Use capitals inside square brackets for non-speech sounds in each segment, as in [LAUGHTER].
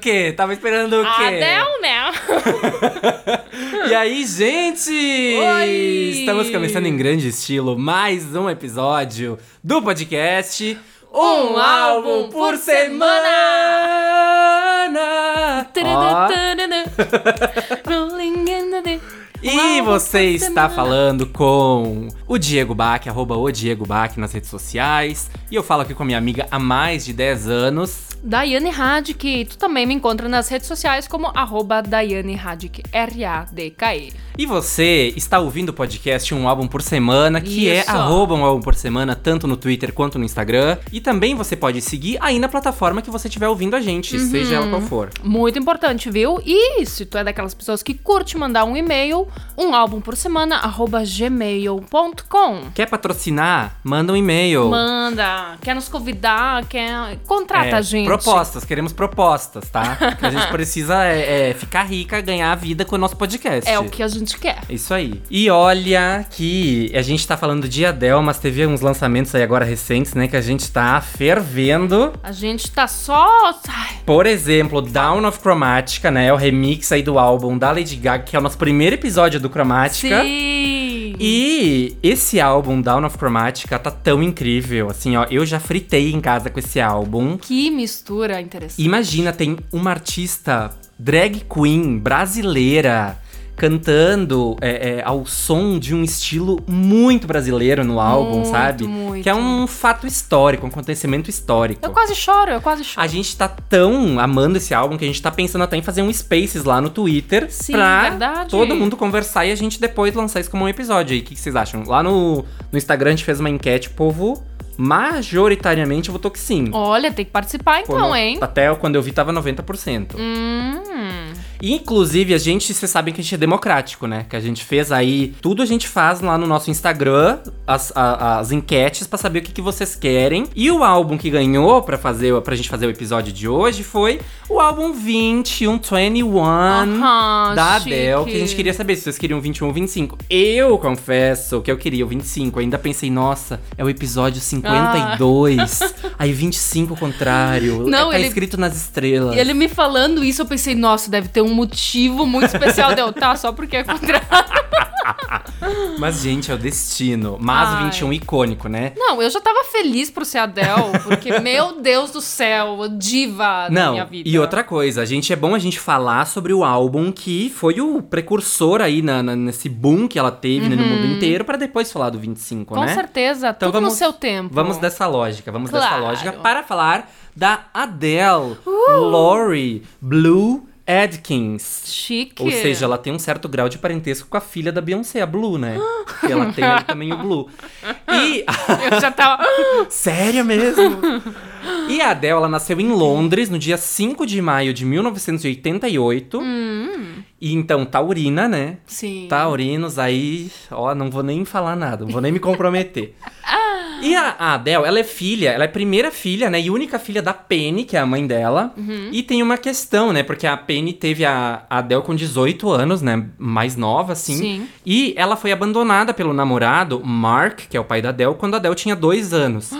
quê? Tava esperando o quê? Adel, né? [LAUGHS] E aí, gente? Oi! Estamos começando em grande estilo mais um episódio do podcast Um álbum por semana. Ó, Rolling in the deep. Um E você está falando com o Diego Bach, arroba o Diego Bach nas redes sociais. E eu falo aqui com a minha amiga há mais de 10 anos. Daiane Radic, tu também me encontra nas redes sociais como arroba Daiane Radic, R-A-D-K-E. E você está ouvindo o podcast Um Álbum por Semana, que é Isso. arroba um álbum por semana, tanto no Twitter quanto no Instagram. E também você pode seguir aí na plataforma que você estiver ouvindo a gente, Uhum. seja ela qual for. Muito importante, viu? E se tu é daquelas pessoas que curte mandar um e-mail, um álbum por semana, arroba gmail.com. Quer patrocinar? Manda um e-mail. Manda, quer nos convidar, quer. Contrata É, a gente. Propostas, queremos propostas, tá? Que a gente [LAUGHS] precisa é, é, ficar rica, ganhar a vida com o nosso podcast. É o que a gente quer. Isso aí. E olha que a gente tá falando de Adele, mas teve uns lançamentos aí agora recentes, né? Que a gente tá fervendo. A gente tá só. Ai, Por exemplo, Down of Chromatica, né? É o remix aí do álbum da Lady Gaga, que é o nosso primeiro episódio do Chromatica. sim! E esse álbum, Down of Chromatica, tá tão incrível. Assim, ó, eu já fritei em casa com esse álbum. Que mistura interessante. Imagina, tem uma artista drag queen brasileira cantando é, é, ao som de um estilo muito brasileiro no álbum, Muito, sabe? muito. Que é um fato histórico, um acontecimento histórico. Eu quase choro, eu quase choro. A gente tá tão amando esse álbum que a gente tá pensando até em fazer um Spaces lá no Twitter Sim, pra verdade. todo mundo conversar e a gente depois lançar isso como um episódio aí. O que, que vocês acham? Lá no, no Instagram a gente fez uma enquete, povo majoritariamente votou que sim. Olha, tem que participar então, Quando- hein? Até quando eu vi tava 90%. Hum. E, inclusive, a gente, vocês sabem que a gente é democrático, né? Que a gente fez aí. Tudo a gente faz lá no nosso Instagram, as, a- as enquetes pra saber o que, que vocês querem. E o álbum que ganhou pra, fazer, pra gente fazer o episódio de hoje foi o álbum 21, 21 Aham, da chique. Adele, que a gente queria saber se vocês queriam 21 ou 25. Eu confesso que eu queria o 25. Ainda pensei, nossa, é o episódio 52. Aí 25 o contrário. Não, tá ele- escrito nas estrelas. E ele me falando isso, eu pensei, nossa, deve ter um motivo muito especial de eu tá, só porque é contrário. Mas, gente, é o destino. Mas Ai. 21 icônico, né? Não, eu já tava feliz por ser Adele, porque, meu Deus do céu, diva da Não, minha vida. e outra coisa, a gente é bom a gente falar sobre o álbum que foi o precursor aí na, na- nesse boom que ela teve né, no mundo inteiro, pra depois falar do 25, Uhum. Com né? certeza, Então tudo vamos- no seu tempo. Vamos dessa lógica, vamos dessa Claro. lógica para falar da Adele Uh! Laurie Blue Adkins. Chique. Ou seja, ela tem um certo grau de parentesco com a filha da Beyoncé, a Blue, né? Porque ela tem também o Blue. E [LAUGHS] Eu já tava... [LAUGHS] Sério mesmo? e a Adele, ela nasceu em Londres no dia 5 de maio de 1988. E então, taurina, né? Sim. Taurinos, aí, ó, não vou nem falar nada, não vou nem me comprometer. [LAUGHS] E a, a Adele, ela é filha, ela é primeira filha, né? E única filha da Penny, que é a mãe dela. E tem uma questão, né? Porque a Penny teve a, a Adele com 18 anos, né? Mais nova, assim. Sim. E ela foi abandonada pelo namorado, Mark, que é o pai da Adele, quando a Adele tinha dois anos.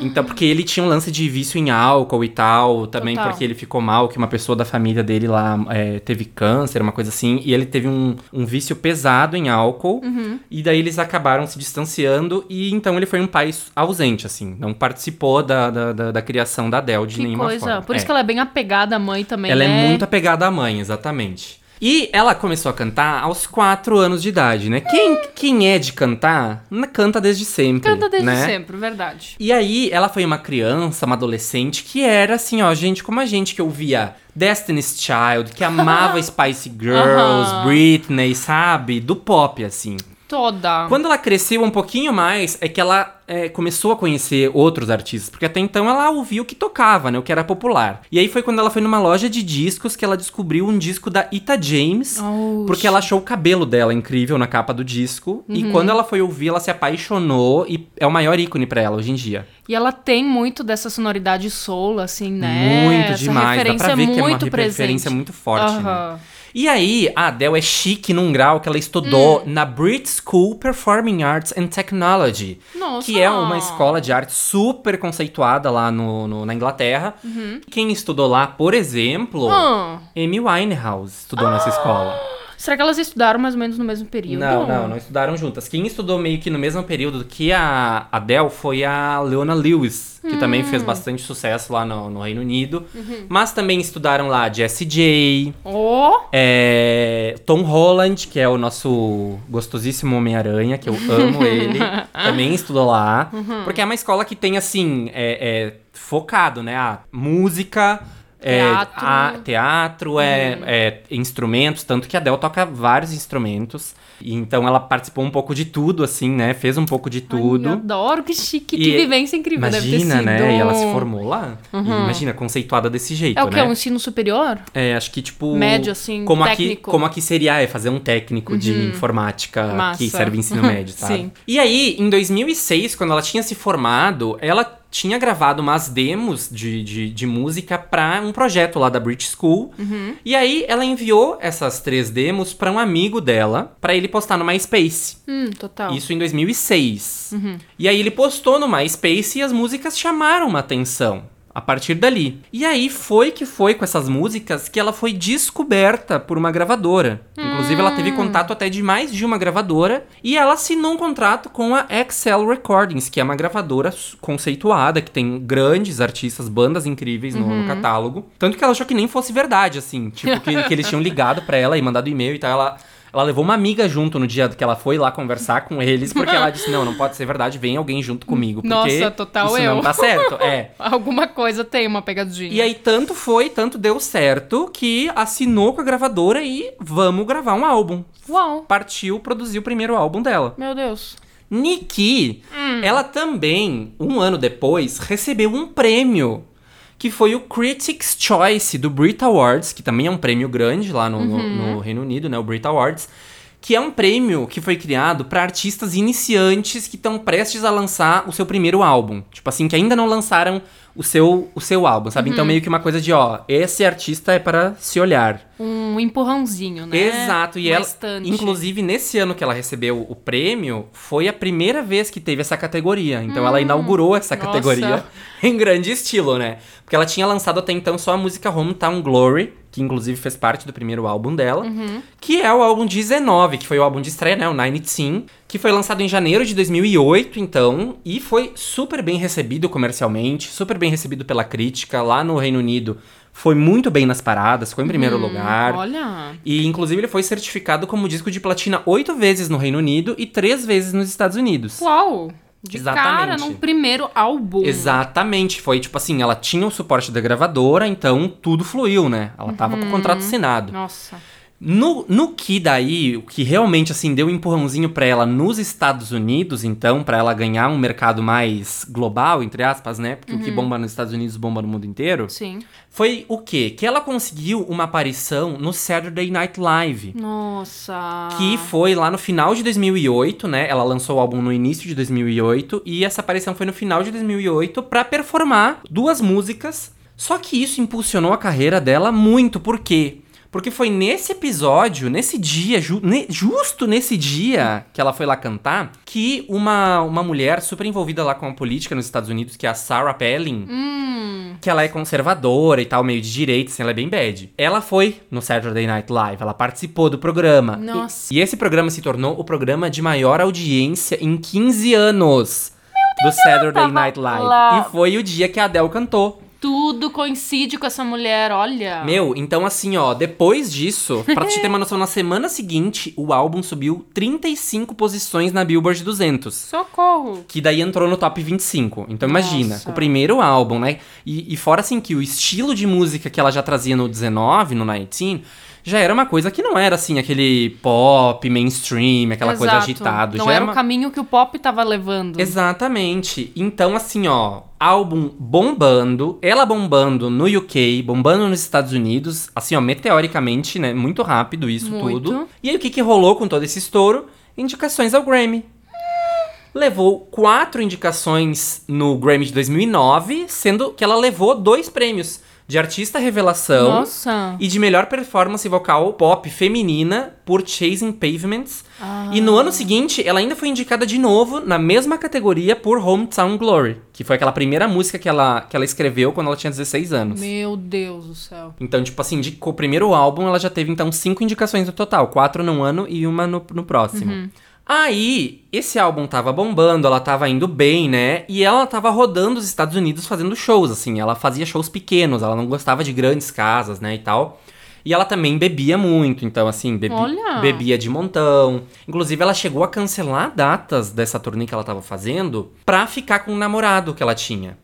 Então, porque ele tinha um lance de vício em álcool e tal, também Total. porque ele ficou mal, que uma pessoa da família dele lá é, teve câncer, uma coisa assim, e ele teve um, um vício pesado em álcool, Uhum. e daí eles acabaram se distanciando, e então ele foi um pai ausente, assim, não participou da, da, da, da criação da Adele de Que nenhuma coisa. forma. Por isso É. que ela é bem apegada à mãe também, Ela né? é muito apegada à mãe, exatamente. E ela começou a cantar aos 4 anos de idade, né? Quem, quem é de cantar, n- canta desde sempre. Canta desde né? sempre, verdade. E aí, ela foi uma criança, uma adolescente, que era assim, ó, gente como a gente que ouvia Destiny's Child, que amava [LAUGHS] Spice Girls, Aham. Britney, sabe? Do pop, assim. Toda. Quando ela cresceu um pouquinho mais, é que ela é, começou a conhecer outros artistas, porque até então ela ouvia o que tocava, né, o que era popular. E aí foi quando ela foi numa loja de discos que ela descobriu um disco da Ita James, Oxi. porque ela achou o cabelo dela incrível na capa do disco. Uhum. E quando ela foi ouvir, ela se apaixonou e é o maior ícone pra ela hoje em dia. E ela tem muito dessa sonoridade soul, assim, né? Muito Essa demais. Dá referência pra ver que é uma muito referência presente. muito forte, né? E aí, a Adele é chique num grau que ela estudou Hum. na Brit School Performing Arts and Technology. Nossa. Que é uma escola de arte super conceituada lá no, no- na Inglaterra. Quem estudou lá, por exemplo, Uhum. Ah, Amy Winehouse estudou nessa escola. Será que elas estudaram mais ou menos no mesmo período? Não, não, não estudaram juntas. Quem estudou meio que no mesmo período que a Adele foi a Leona Lewis, que também fez Hum. bastante sucesso lá no, no Reino Unido. Uhum. Mas também estudaram lá Jessie J, Oh, É, Tom Holland, que é o nosso gostosíssimo Homem-Aranha, que eu amo [LAUGHS] ele, também estudou lá. Uhum. Porque é uma escola que tem, assim, é, é focado, né? A música, é, Teatro. Uhum. a- teatro é, é instrumentos, tanto que a Adele toca vários instrumentos. Então ela participou um pouco de tudo, assim, né? Fez um pouco de tudo. Ai, adoro, que chique, E- que vivência incrível Imagina, né? E ela se formou lá. E imagina, conceituada desse jeito, É o que? né? É um ensino superior? É, acho que tipo. Médio, assim, como aqui, técnico. Uhum. como aqui seria é fazer um técnico de informática Massa. que serve ensino médio, [LAUGHS] sabe? Sim. E aí, em 2006, quando ela tinha se formado, ela tinha gravado umas demos de, de, de música pra um projeto lá da British School. Uhum. E aí, ela enviou essas três demos pra um amigo dela, pra ele postar no MySpace. Hum, total. Isso em 2006. Uhum. E aí ele postou no MySpace e as músicas chamaram uma atenção. A partir dali. E aí foi que foi com essas músicas que ela foi descoberta por uma gravadora. Inclusive, ela teve contato até de mais de uma gravadora. E ela assinou um contrato com a Excel Recordings, que é uma gravadora conceituada, que tem grandes artistas, bandas incríveis no, no catálogo. Tanto que ela achou que nem fosse verdade, assim. Tipo, que, que eles tinham ligado pra ela e mandado e-mail e tal. Ela. Ela levou uma amiga junto no dia que ela foi lá conversar com eles, porque ela [LAUGHS] disse: Não, não pode ser verdade, vem alguém junto comigo. Porque Nossa, total isso eu. não tá certo. É. [LAUGHS] Alguma coisa tem uma pegadinha. E aí, tanto foi, tanto deu certo, que assinou com a gravadora e vamos gravar um álbum. Uau, Partiu produzir o primeiro álbum dela. meu Deus. Nikki, ela também, um ano depois, recebeu um prêmio. Que foi o Critics' Choice do Brit Awards, que também é um prêmio grande lá no, no- no Reino Unido, né? O Brit Awards. Que é um prêmio que foi criado para artistas iniciantes que estão prestes a lançar o seu primeiro álbum. Tipo assim, que ainda não lançaram o seu, o seu álbum, sabe? Então meio que uma coisa de, ó, esse artista é para se olhar. Um empurrãozinho, né? Exato, e Uma ela, estante. inclusive nesse ano que ela recebeu o prêmio, foi a primeira vez que teve essa categoria. Então ela inaugurou essa Hum, nossa. categoria [LAUGHS] [LAUGHS] em grande estilo, né? Porque ela tinha lançado até então só a música Hometown Glory, que inclusive fez parte do primeiro álbum dela, Uhum. que é o álbum 19, que foi o álbum de estreia, né? O Nine Teen, que foi lançado em janeiro de 2008, então, e foi super bem recebido comercialmente, super bem recebido pela crítica lá no Reino Unido. Foi muito bem nas paradas, ficou em primeiro lugar. Hum, Olha. E, inclusive, ele foi certificado como disco de platina oito vezes no Reino Unido e três vezes nos Estados Unidos. Uau. De Exatamente. cara, num primeiro álbum. Exatamente. Foi tipo assim, ela tinha o suporte da gravadora, então tudo fluiu, né? Ela tava com o contrato assinado. Nossa. No, no que daí, o que realmente assim deu um empurrãozinho pra ela nos Estados Unidos, então, pra ela ganhar um mercado mais global, entre aspas, né? Porque o que bomba nos Estados Unidos bomba no mundo inteiro. Sim. Foi o quê? Que ela conseguiu uma aparição no Saturday Night Live. Nossa. Que foi lá no final de 2008, né? Ela lançou o álbum no início de 2008 e essa aparição foi no final de 2008 pra performar duas músicas. Só que isso impulsionou a carreira dela muito, por quê? Porque foi nesse episódio, nesse dia, ju- ne- justo nesse dia que ela foi lá cantar, que uma, uma mulher super envolvida lá com a política nos Estados Unidos, que é a Sarah Palin, Hum. que ela é conservadora e tal, meio de direita, assim, ela é bem bad. Ela foi no Saturday Night Live, ela participou do programa. Nossa. E, e esse programa se tornou o programa de maior audiência em 15 anos do Saturday Night Live. lá. E foi o dia que a Adele cantou. Tudo coincide com essa mulher, olha. Meu, então assim, ó, depois disso, pra te ter [LAUGHS] uma noção, na semana seguinte, o álbum subiu 35 posições na Billboard 200. Socorro. Que daí entrou no top 25. Então imagina, Nossa. o primeiro álbum, né? E, e fora assim que o estilo de música que ela já trazia no 19, no 19, já era uma coisa que não era assim, aquele pop, mainstream, aquela coisa Exato. agitada. Não já era uma... o caminho que o pop tava levando. Exatamente. Então, assim, ó, álbum bombando, ela bombando no UK, bombando nos Estados Unidos, assim, ó, meteoricamente, né? Muito rápido isso Muito. tudo. E aí, o que, que rolou com todo esse estouro? Indicações ao Grammy. Levou quatro indicações no Grammy de 2009, sendo que ela levou dois prêmios de artista revelação Nossa. e de melhor performance vocal pop feminina por Chasing Pavements. E no ano seguinte, ela ainda foi indicada de novo na mesma categoria por Hometown Glory, que foi aquela primeira música que ela, que ela escreveu quando ela tinha 16 anos. Meu Deus do céu. Então, tipo assim, de, com o primeiro álbum, ela já teve, então, cinco indicações no total. Quatro num ano e uma no, no próximo. Aí, esse álbum tava bombando, ela tava indo bem, né? E ela tava rodando os Estados Unidos fazendo shows, assim. Ela fazia shows pequenos, ela não gostava de grandes casas, né, e tal. E ela também bebia muito, então, assim, bebi- bebia de montão. Inclusive, ela chegou a cancelar datas dessa turnê que ela tava fazendo pra ficar com o namorado que ela tinha.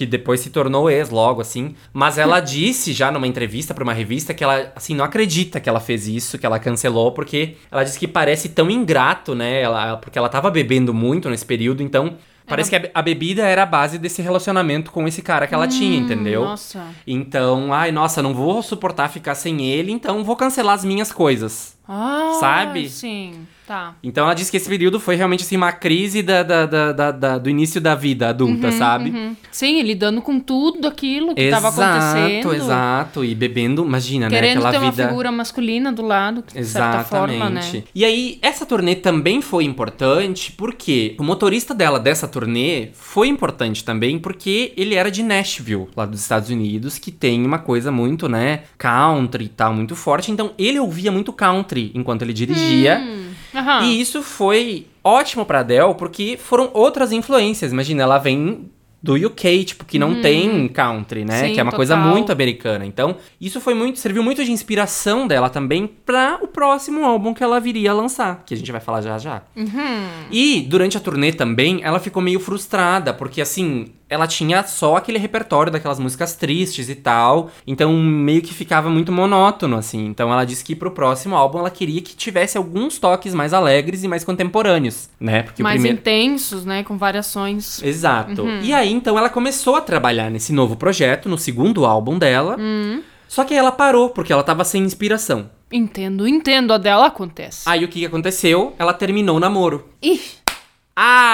Que depois se tornou ex logo, assim. Mas ela [LAUGHS] disse já numa entrevista pra uma revista que ela, assim, não acredita que ela fez isso, que ela cancelou, porque ela disse que parece tão ingrato, né? Ela, porque ela tava bebendo muito nesse período, então. Parece que a, be- a bebida era a base desse relacionamento com esse cara que ela tinha, entendeu? Nossa. Então, ai, nossa, não vou suportar ficar sem ele, então vou cancelar as minhas coisas. Ah, Sabe? Sim, tá. Então ela disse que esse período foi realmente assim, uma crise da, da- da- da- do início da vida adulta, sabe? Uhum. Sim, lidando com tudo aquilo que Exato, tava acontecendo. exato. E bebendo, imagina, né? Querendo Aquela ter uma vida. figura masculina do lado, de Exatamente. forma, né? E aí, essa turnê também foi importante porque o motorista dela dessa turnê foi importante também porque ele era de Nashville, lá dos Estados Unidos, que tem uma coisa muito, né, country e tal, muito forte. Então, ele ouvia muito country enquanto ele dirigia. Hum, aham. E isso foi ótimo pra Adele, porque foram outras influências. Imagina, ela vem do UK, tipo, que não tem country, né? Uhum. Sim, que é uma coisa total. muito americana. Então, isso foi muito, serviu muito de inspiração dela também pra o próximo álbum que ela viria a lançar, que a gente vai falar já já. Uhum. E durante a turnê também, ela ficou meio frustrada, porque assim, ela tinha só aquele repertório daquelas músicas tristes e tal, então meio que ficava muito monótono, assim. Então ela disse que pro próximo álbum ela queria que tivesse alguns toques mais alegres e mais contemporâneos, né? Porque Mais o primeiro. intensos, né? Com variações. Exato. Uhum. E aí, então, ela começou a trabalhar nesse novo projeto, no segundo álbum dela. Hum. Só que aí ela parou, porque ela tava sem inspiração. Entendo, entendo. A dela acontece. Aí o que que aconteceu? Ela terminou o namoro. Ih,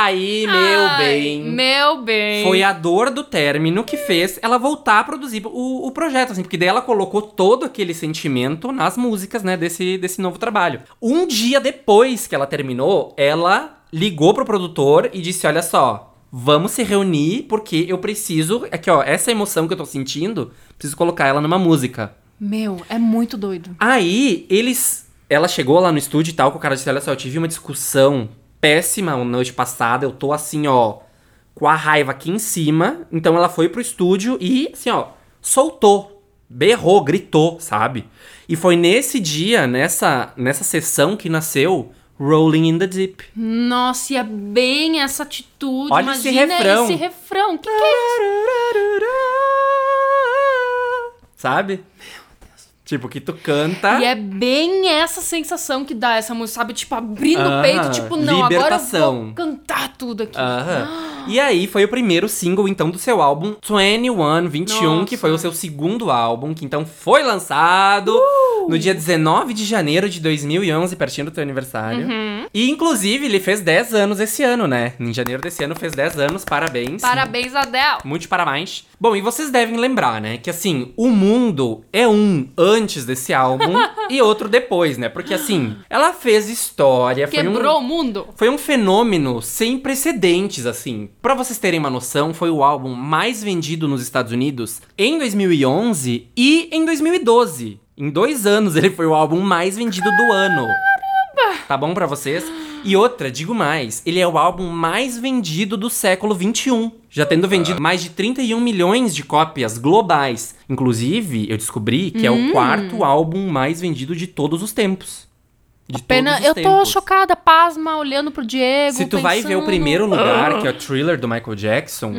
Aí, meu ai, bem. Meu bem. Foi a dor do término que fez ela voltar a produzir o, o projeto, assim, porque daí ela colocou todo aquele sentimento nas músicas, né, desse, desse novo trabalho. Um dia depois que ela terminou, ela ligou pro produtor e disse: Olha só, vamos se reunir porque eu preciso. Aqui, ó, essa emoção que eu tô sentindo, preciso colocar ela numa música. Meu, é muito doido. Aí, eles. Ela chegou lá no estúdio e tal, com o cara disse: Olha só, eu tive uma discussão péssima noite passada, eu tô assim, ó, com a raiva aqui em cima. Então ela foi pro estúdio e, assim, ó, soltou, berrou, gritou, sabe? E foi nesse dia, nessa, nessa sessão, que nasceu Rolling in the Deep. Nossa, e é bem essa atitude. Olha esse refrão. esse refrão. O que, que é isso? Sabe? Tipo, que tu canta. E é bem essa sensação que dá essa música, sabe? Tipo, abrindo o Aham, peito, tipo, não, agora eu libertação. vou cantar tudo aqui. Aham. [GASPS] E aí foi o primeiro single, então, do seu álbum 21, 21, Nossa. que foi o seu segundo álbum, que então foi lançado Uh! no dia 19 de janeiro de 2011, pertinho do teu aniversário. Uhum. E, inclusive, ele fez 10 anos esse ano, né? Em janeiro desse ano fez 10 anos, parabéns. Parabéns, Adele. Muito parabéns. Bom, e vocês devem lembrar, né? Que assim, o mundo é um antes desse álbum [LAUGHS] e outro depois, né? Porque assim, ela fez história. foi um- Quebrou o mundo. foi um fenômeno sem precedentes, assim. Pra vocês terem uma noção, foi o álbum mais vendido nos Estados Unidos em 2011 e em 2012. Em dois anos, [LAUGHS] ele foi o álbum mais vendido do ano. Tá bom pra vocês? E outra, digo mais, ele é o álbum mais vendido do século 21. Já tendo vendido mais de 31 milhões de cópias globais. Inclusive, eu descobri que é Hum. o quarto álbum mais vendido de todos os tempos. De Pena, todos os eu tô tempos. chocada, pasma, olhando pro Diego. Se tu vai ver o pensando- primeiro lugar, que é o thriller do Michael Jackson,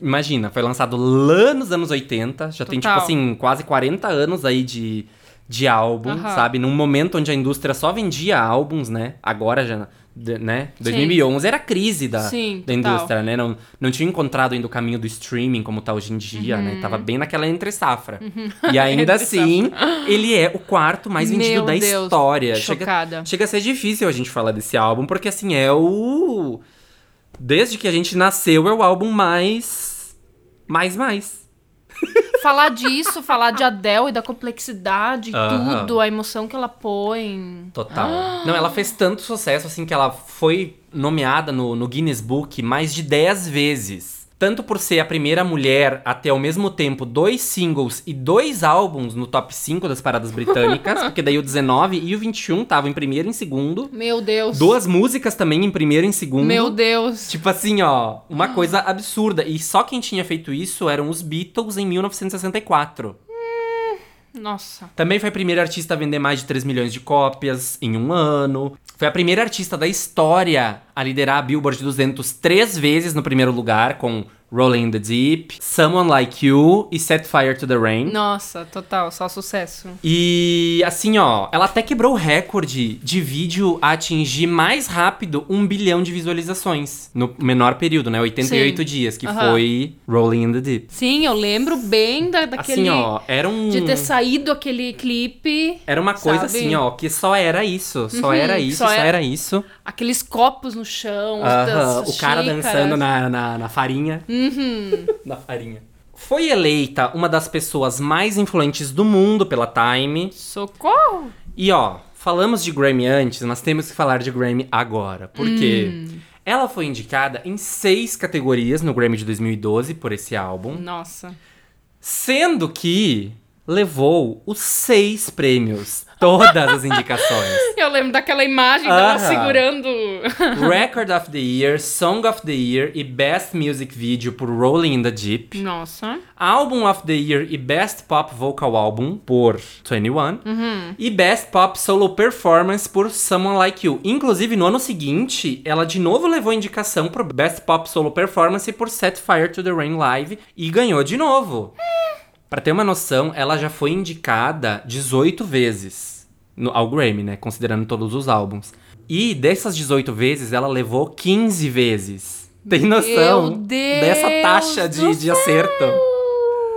imagina, foi lançado lá nos anos 80, já tem, tipo Total. assim, quase 40 anos aí de, de álbum, Aham. sabe? Num momento onde a indústria só vendia álbuns, né? Agora já, né? 2011 era a crise da, Sim, da indústria, né? Não, não tinha encontrado ainda o caminho do streaming como tá hoje em dia, Uhum. né? Tava bem naquela entre safra. E ainda [LAUGHS] assim, ele é o quarto mais vendido Meu da Deus, história. Chega, chocada. chega a ser difícil a gente falar desse álbum, porque assim, é o. Desde que a gente nasceu, é o álbum mais. Mais, mais. Falar disso, falar de Adele e da complexidade, e Aham. tudo, a emoção que ela põe. Total. Não, ela fez tanto sucesso assim que ela foi nomeada no, no Guinness Book mais de 10 vezes. Tanto por ser a primeira mulher a ter ao mesmo tempo dois singles e dois álbuns no top 5 das paradas britânicas, [LAUGHS] porque daí o 19 e o 21 estavam em primeiro e em segundo. Meu Deus. Duas músicas também em primeiro e em segundo. Meu Deus. Tipo assim, ó, uma [GASPS] coisa absurda. E só quem tinha feito isso eram os Beatles em 1964. Nossa. Também foi a primeira artista a vender mais de 3 milhões de cópias em um ano. Foi a primeira artista da história a liderar a Billboard 200 três vezes no primeiro lugar, com Rolling in the Deep, Someone Like You e Set Fire to the Rain. Nossa, total, só sucesso. E assim, ó, ela até quebrou o recorde de vídeo a atingir mais rápido um bilhão de visualizações no menor período, né? 88 Sim. dias, que foi Rolling in the Deep. Sim, eu lembro bem da, daquele. Assim, ó, era um. De ter saído aquele clipe. Era uma coisa sabe? assim, ó, que só era isso. Só Uhum, era isso, só era- era isso. Aqueles copos no chão, Aham, as o cara xícaras. dançando na, na, na farinha. Uhum. na farinha. Foi eleita uma das pessoas mais influentes do mundo pela Time. Socorro! E ó, falamos de Grammy antes, mas temos que falar de Grammy agora. Porque Hum. ela foi indicada em seis categorias no Grammy de 2012 por esse álbum. Nossa. Sendo que levou os seis prêmios. Todas as indicações. [LAUGHS] Eu lembro daquela imagem dela Aham. segurando. [LAUGHS] Record of the Year, Song of the Year e Best Music Video por Rolling in the Deep. Nossa. Album of the Year e Best Pop Vocal Album por 21. E Best Pop Solo Performance por Someone Like You. Inclusive, no ano seguinte, ela de novo levou indicação pro Best Pop Solo Performance por Set Fire to the Rain Live e ganhou de novo. Pra ter uma noção, ela já foi indicada 18 vezes no, ao Grammy, né? Considerando todos os álbuns. E dessas 18 vezes, ela levou 15 vezes. Tem noção dessa taxa de, de acerto?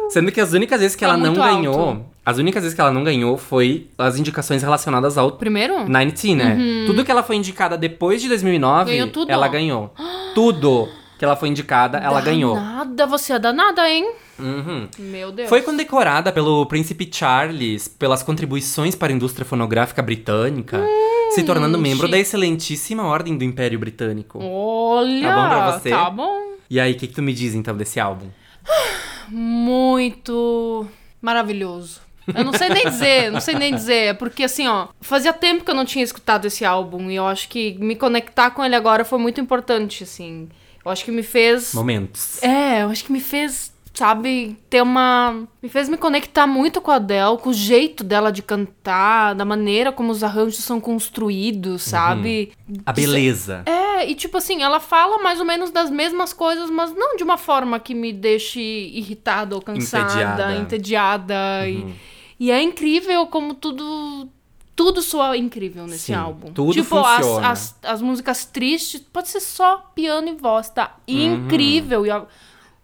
Sendo que as únicas vezes que Tá ela não ganhou, alto. as únicas vezes que ela não ganhou foi as indicações relacionadas ao Primeiro? 19, né? Tudo que ela foi indicada depois de 2009, Uhum. Ganhou ela ganhou. Tudo que ela foi indicada, ela ganhou. Nada, você é danada, hein? Uhum. Meu Deus. Foi condecorada pelo príncipe Charles pelas contribuições para a indústria fonográfica britânica, se tornando membro chique. da excelentíssima Ordem do Império Britânico. Olha! Tá bom pra você? Tá bom. E aí, o que, que tu me diz então desse álbum? Muito maravilhoso. Eu não sei nem dizer, não sei nem dizer, porque assim, ó, fazia tempo que eu não tinha escutado esse álbum e eu acho que me conectar com ele agora foi muito importante, assim. Eu acho que me fez Momentos. É, eu acho que me fez, sabe, ter uma. Me fez me conectar muito com a Adele, com o jeito dela de cantar, da maneira como os arranjos são construídos, sabe? A beleza. É, e tipo assim, ela fala mais ou menos das mesmas coisas, mas não de uma forma que me deixe irritada ou cansada, Entediada. entediada. E, e é incrível como tudo. Tudo soa incrível nesse Sim, álbum. tudo tipo, as, as, as músicas tristes, pode ser só piano e voz, tá? Uhum. Incrível. E a-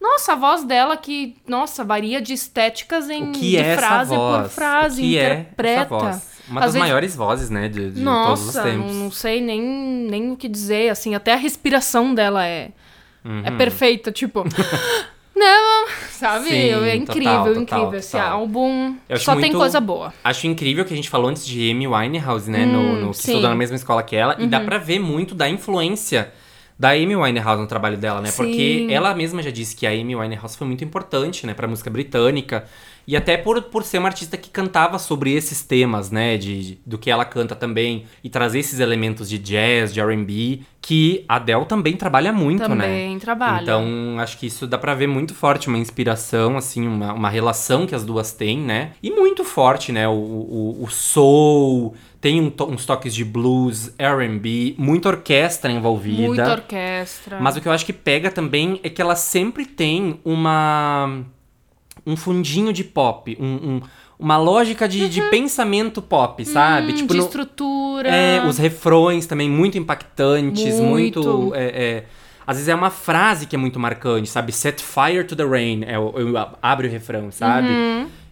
nossa, a voz dela que, nossa, varia de estéticas em de é frase por frase, o que interpreta. é essa voz? Uma Às das vezes- maiores vozes, né, de, de todos os Nossa, não, tempos. não sei nem, nem o que dizer, assim, até a respiração dela é, é perfeita, tipo... [LAUGHS] não, sabe? Uhum. Sim, é total, incrível, total, incrível. Esse total. álbum Eu acho só tem muito- coisa boa. Acho incrível que a gente falou antes de Amy Winehouse, né? no, no, que sim. estudou na mesma escola que ela. E Uhum. dá pra ver muito da influência da Amy Winehouse no trabalho dela, né? Porque Sim. ela mesma já disse que a Amy Winehouse foi muito importante, né? Pra música britânica. E até por, por ser uma artista que cantava sobre esses temas, né? De, de- do que ela canta também. E trazer esses elementos de jazz, de R&B. Que a Adele também trabalha muito, né? Também trabalha. Então, acho que isso dá pra ver muito forte, uma inspiração, assim, uma, uma relação que as duas têm, né? E muito forte, né? O, o, o soul, tem um to- uns toques de blues, R&B, muita orquestra envolvida. Muita orquestra. Mas o que eu acho que pega também é que ela sempre tem uma... Um fundinho de pop, um, um, uma lógica de, de pensamento pop, sabe? Hum, tipo, de no- estrutura. é, os refrões também muito impactantes, muito. Muito. é, é, às vezes é uma frase que é muito marcante, sabe? Set fire to the rain. É, o- eu, abre o refrão, sabe?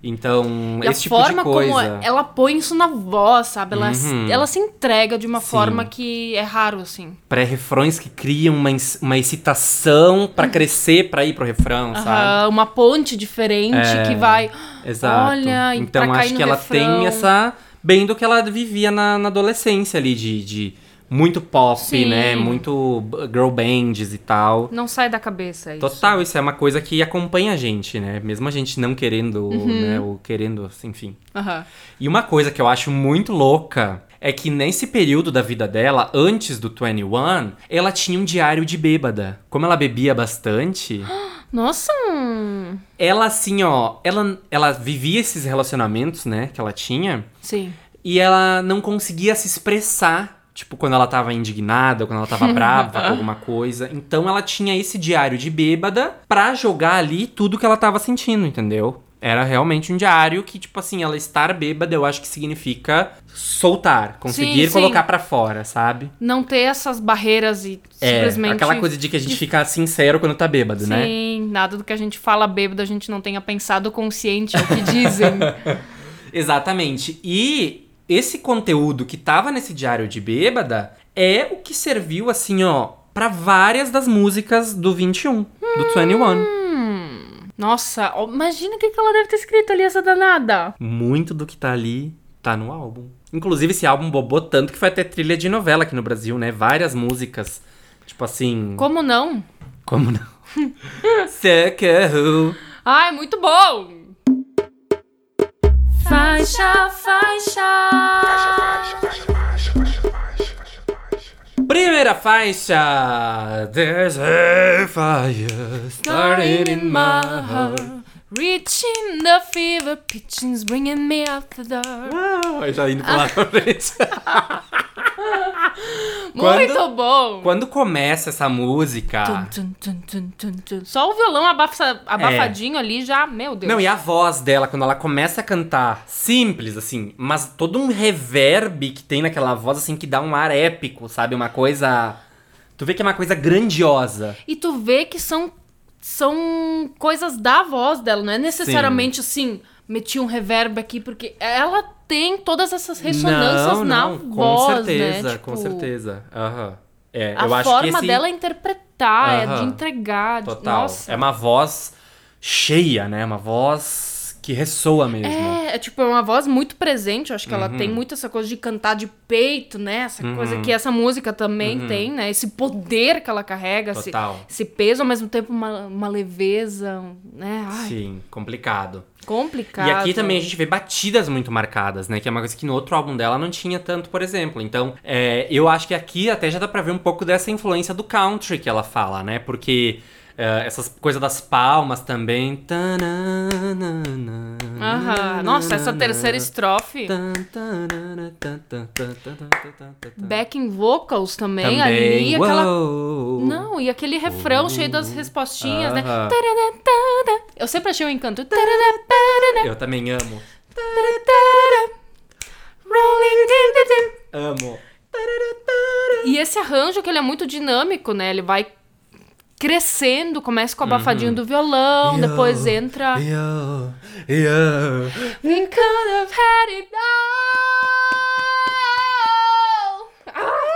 Então, Uhum. E a esse tipo forma de coisa. como ela põe isso na voz, sabe? Ela, Uhum. ela se entrega de uma Sim. forma que é raro, assim. Pré-refrões que criam uma, uma excitação pra crescer pra ir pro refrão, sabe? Aham, uma ponte diferente É, que vai. Exato. Olha, e então acho que ela refrão. tem essa. Bem do que ela vivia na, na adolescência ali, de, de muito pop, Sim. né? Muito girl bands e tal. Não sai da cabeça isso. Total, isso é uma coisa que acompanha a gente, né? Mesmo a gente não querendo, Uhum. né? Ou querendo, enfim. Aham. E uma coisa que eu acho muito louca é que nesse período da vida dela, antes do 21, ela tinha um diário de bêbada. Como ela bebia bastante, [GASPS] Nossa! ela assim, ó, ela, ela vivia esses relacionamentos, né, que ela tinha, Sim. e ela não conseguia se expressar. Tipo, quando ela tava indignada, quando ela tava brava com alguma coisa. Então ela tinha esse diário de bêbada pra jogar ali tudo que ela tava sentindo, entendeu? Era realmente um diário que, tipo assim, ela estar bêbada, eu acho que significa soltar, conseguir sim. colocar pra fora, sabe? Não ter essas barreiras e É, simplesmente. aquela coisa de que a gente fica sincero quando tá bêbado, né? Sim, nada do que a gente fala bêbado a gente não tenha pensado consciente, é o que dizem. [LAUGHS] Exatamente. E esse conteúdo que tava nesse diário de bêbada é o que serviu, assim, ó, pra várias das músicas do 21, do 21. Nossa, imagina o que ela deve ter escrito ali, essa danada. Muito do que tá ali tá no álbum. Inclusive, esse álbum bobou tanto que foi até trilha de novela aqui no Brasil, né? Várias músicas. Tipo assim. Como não? Como não? [LAUGHS] Socorro. Ai, muito bom! Faixa, faixa. Primeira faixa. There's a fire starting in my heart. Reaching the fever pitchings, bringing me out the door. Uau, já indo pra lá [LAUGHS] pra frente. Muito bom! Quando começa essa música. Tum, tum, tum. Só o violão abafa- abafadinho ali já, meu Deus. É. Não, e a voz dela, quando ela começa a cantar, simples, assim, mas todo um reverb que tem naquela voz, assim, que dá um ar épico, sabe? Uma coisa. Tu vê que é uma coisa grandiosa. E tu vê que são, são coisas da voz dela, não é necessariamente assim, meti um reverb aqui, porque ela tem todas essas ressonâncias não, na não, voz, com certeza, né? com Tipo, certeza. Aham. É, A eu acho forma que esse... dela é interpretar, é de entregar. de- Total. Nossa. É uma voz cheia, né? Uma voz que ressoa mesmo. É, é tipo, é uma voz muito presente. Eu acho que ela Uhum. tem muito essa coisa de cantar de peito, né? Essa coisa que essa música também tem, né? Esse poder que ela carrega, esse, Uhum. Esse peso, ao mesmo tempo uma, uma leveza, né? Ai, Sim, complicado. complicado. E aqui também a gente vê batidas muito marcadas, né? Que é uma coisa que no outro álbum dela não tinha tanto, por exemplo. Então, é, eu acho que aqui até já dá pra ver um pouco dessa influência do country que ela fala, né? Porque é, essas coisas das palmas também. Aham. Nossa, essa terceira estrofe. Backing vocals também, ali. Aquela... Uou. Não, e aquele refrão cheio das respostinhas, né? Aham. Tarará. Eu sempre achei um encanto. Eu também amo. Amo. E esse arranjo que ele é muito dinâmico, né? Ele vai crescendo, começa com o abafadinho do violão, Yo, depois entra. Yo, yo. We could have had it all. Ah!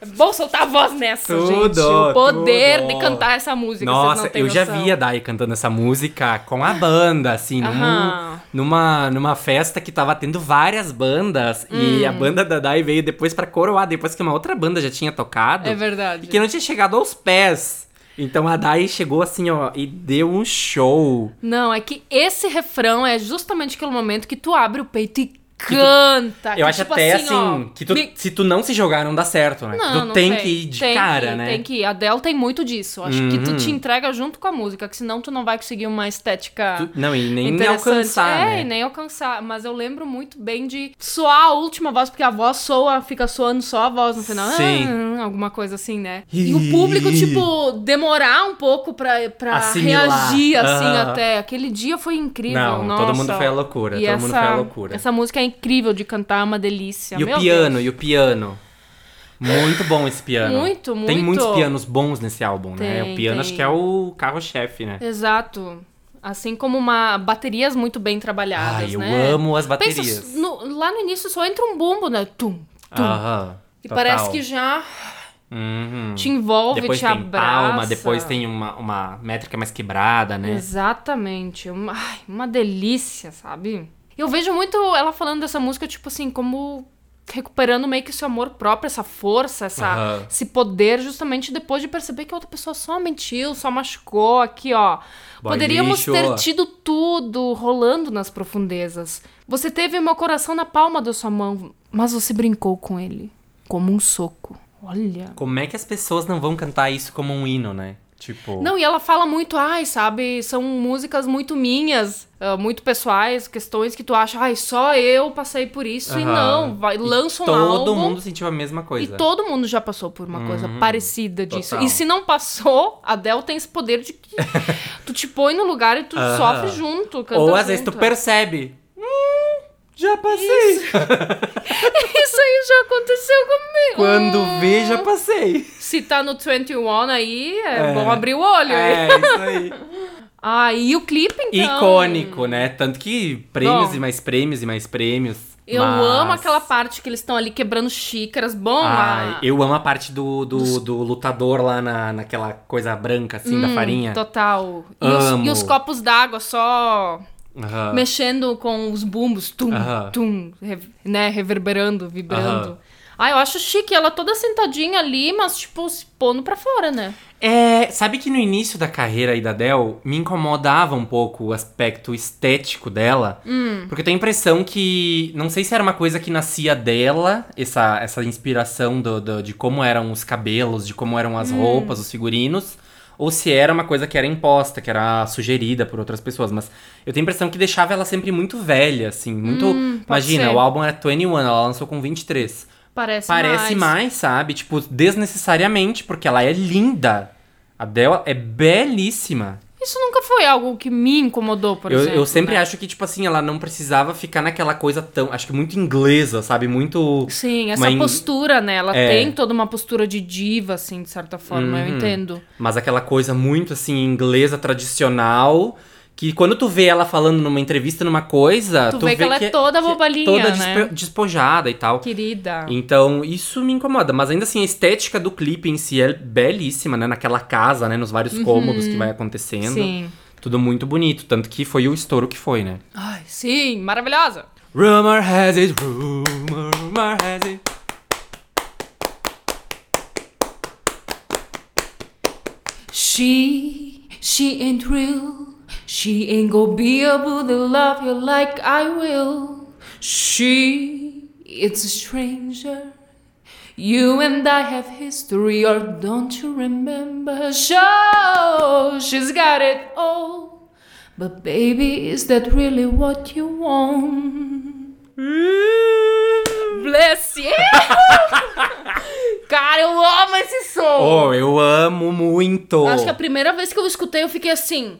É bom soltar a voz nessa, Tudo, gente. O poder tudo. de cantar essa música. Nossa, eu já noção. vi a Dai cantando essa música com a banda, assim, num- numa, numa festa que tava tendo várias bandas. E Hum. a banda da Dai veio depois pra coroar, depois que uma outra banda já tinha tocado. É verdade. E que não tinha chegado aos pés. Então a Dai chegou assim, ó, e deu um show. Não, é que esse refrão é justamente aquele momento que tu abre o peito e canta. Eu que, acho tipo até assim, assim, ó, que tu- me- se tu não se jogar, não dá certo, né? Não, tu não tem que ir de Tem cara, que, né? Tem que ir. A Adele tem muito disso. Acho que tu Uhum. te entrega junto com a música, que senão tu não vai conseguir uma estética. Tu- não, e nem alcançar, é, né? e nem alcançar. Mas eu lembro muito bem de soar a última voz, porque a voz soa, fica soando só a voz no final. Sim. Ah, alguma coisa assim, né? E o público, tipo, demorar um pouco pra, pra Assimilar. reagir, assim, Aham. até. Aquele dia foi incrível. Não, nossa. todo mundo foi à loucura, E todo essa, mundo foi à loucura. Essa música é incrível de cantar, é uma delícia. E o Meu piano, Deus. e o piano. Muito bom esse piano. Muito, Tem muito. muitos pianos bons nesse álbum, né? Tem, O piano tem. acho que é o carro-chefe, né? Exato. Assim como uma baterias muito bem trabalhadas, Ai, eu né? amo as Pensa, baterias. no- lá no início só entra um bumbo, né? Tum, tum. Aham. e total. parece que já Uhum. te envolve, Depois te tem abraça. palma, depois tem uma, uma métrica mais quebrada, né? Exatamente. Uma, ai, uma delícia, sabe? Eu vejo muito ela falando dessa música, tipo assim, como recuperando meio que seu amor próprio, essa força, essa, Aham. esse poder, justamente depois de perceber que a outra pessoa só mentiu, só machucou aqui, ó. Boy Poderíamos lixo. ter tido tudo rolando nas profundezas. Você teve meu coração na palma da sua mão, mas você brincou com ele como um soco. Olha. Como é que as pessoas não vão cantar isso como um hino, né? Tipo. Não, e ela fala muito, ai, sabe, são músicas muito minhas, ah, muito pessoais, questões que tu acha, ai, só eu passei por isso, e Aham. não, vai, E lança um Todo álbum. mundo sentiu a mesma E coisa. todo mundo já passou por uma coisa parecida disso. Total. E se não passou, a Adele tem esse poder de que [LAUGHS] tu te põe no lugar e tu Aham. sofre junto. Ou às vezes tu junto. percebe. Já passei. [LAUGHS] Isso aí já aconteceu comigo. Quando vê, já passei. Se tá no 21 aí, é, É. bom abrir o olho. É, isso aí. [LAUGHS] Ah, e o clipe, então? Icônico, né? Tanto que prêmios Bom. e mais prêmios e mais prêmios. Eu mas- amo aquela parte que eles estão ali quebrando xícaras. Bom, Ai, a- eu amo a parte do, do, do lutador lá na, naquela coisa branca, assim, da Hum, farinha. Total. E os, e os copos d'água só Aham. mexendo com os bumbos. Tum, Aham. tum, re- né? Reverberando, vibrando. Aham. Ah, eu acho chique. Ela toda sentadinha ali, mas, tipo, se pondo pra fora, né? É, sabe que no início da carreira aí da Dell me incomodava um pouco o aspecto estético dela, Hum. porque eu tenho a impressão que não sei se era uma coisa que nascia dela, essa, essa inspiração do, do- de como eram os cabelos, de como eram Hum. as roupas, os figurinos, ou se era uma coisa que era imposta, que era sugerida por outras pessoas, mas eu tenho a impressão que deixava ela sempre muito velha, assim, muito, Hum, imagina, ser. o álbum era 21, ela lançou com 23. Parece, Parece mais. mais, sabe? Tipo, desnecessariamente, porque ela é linda. A dela é belíssima. Isso nunca foi algo que me incomodou, por eu, exemplo. eu sempre né? acho que, tipo assim, ela não precisava ficar naquela coisa tão. Acho que muito inglesa, sabe? Muito. Sim, essa in- postura, né? Ela É. tem toda uma postura de diva, assim, de certa forma. Eu Uhum. entendo. Mas aquela coisa muito, assim, inglesa tradicional. Que quando tu vê ela falando numa entrevista numa coisa. Tu vê que ela é toda bobalinha, Toda né? despojada e tal. Querida. Então, isso me incomoda. Mas ainda assim, a estética do clipe em si é belíssima, né? Naquela casa, né? Nos vários cômodos que vai acontecendo. Uhum. Sim. Tudo muito bonito. Tanto que foi o estouro que foi, né? Ai, sim, maravilhosa. Rumor has it, rumor, rumor has it. She, she ain't real. She ain't gonna be able to love you like I will. She, it's a stranger. You and I have history, or don't you remember? Sure, she's got it all. But baby, is that really what you want? Bless you! [LAUGHS] Cara, eu amo esse som! Oh, eu amo muito. Acho que a primeira vez que eu escutei, eu fiquei assim.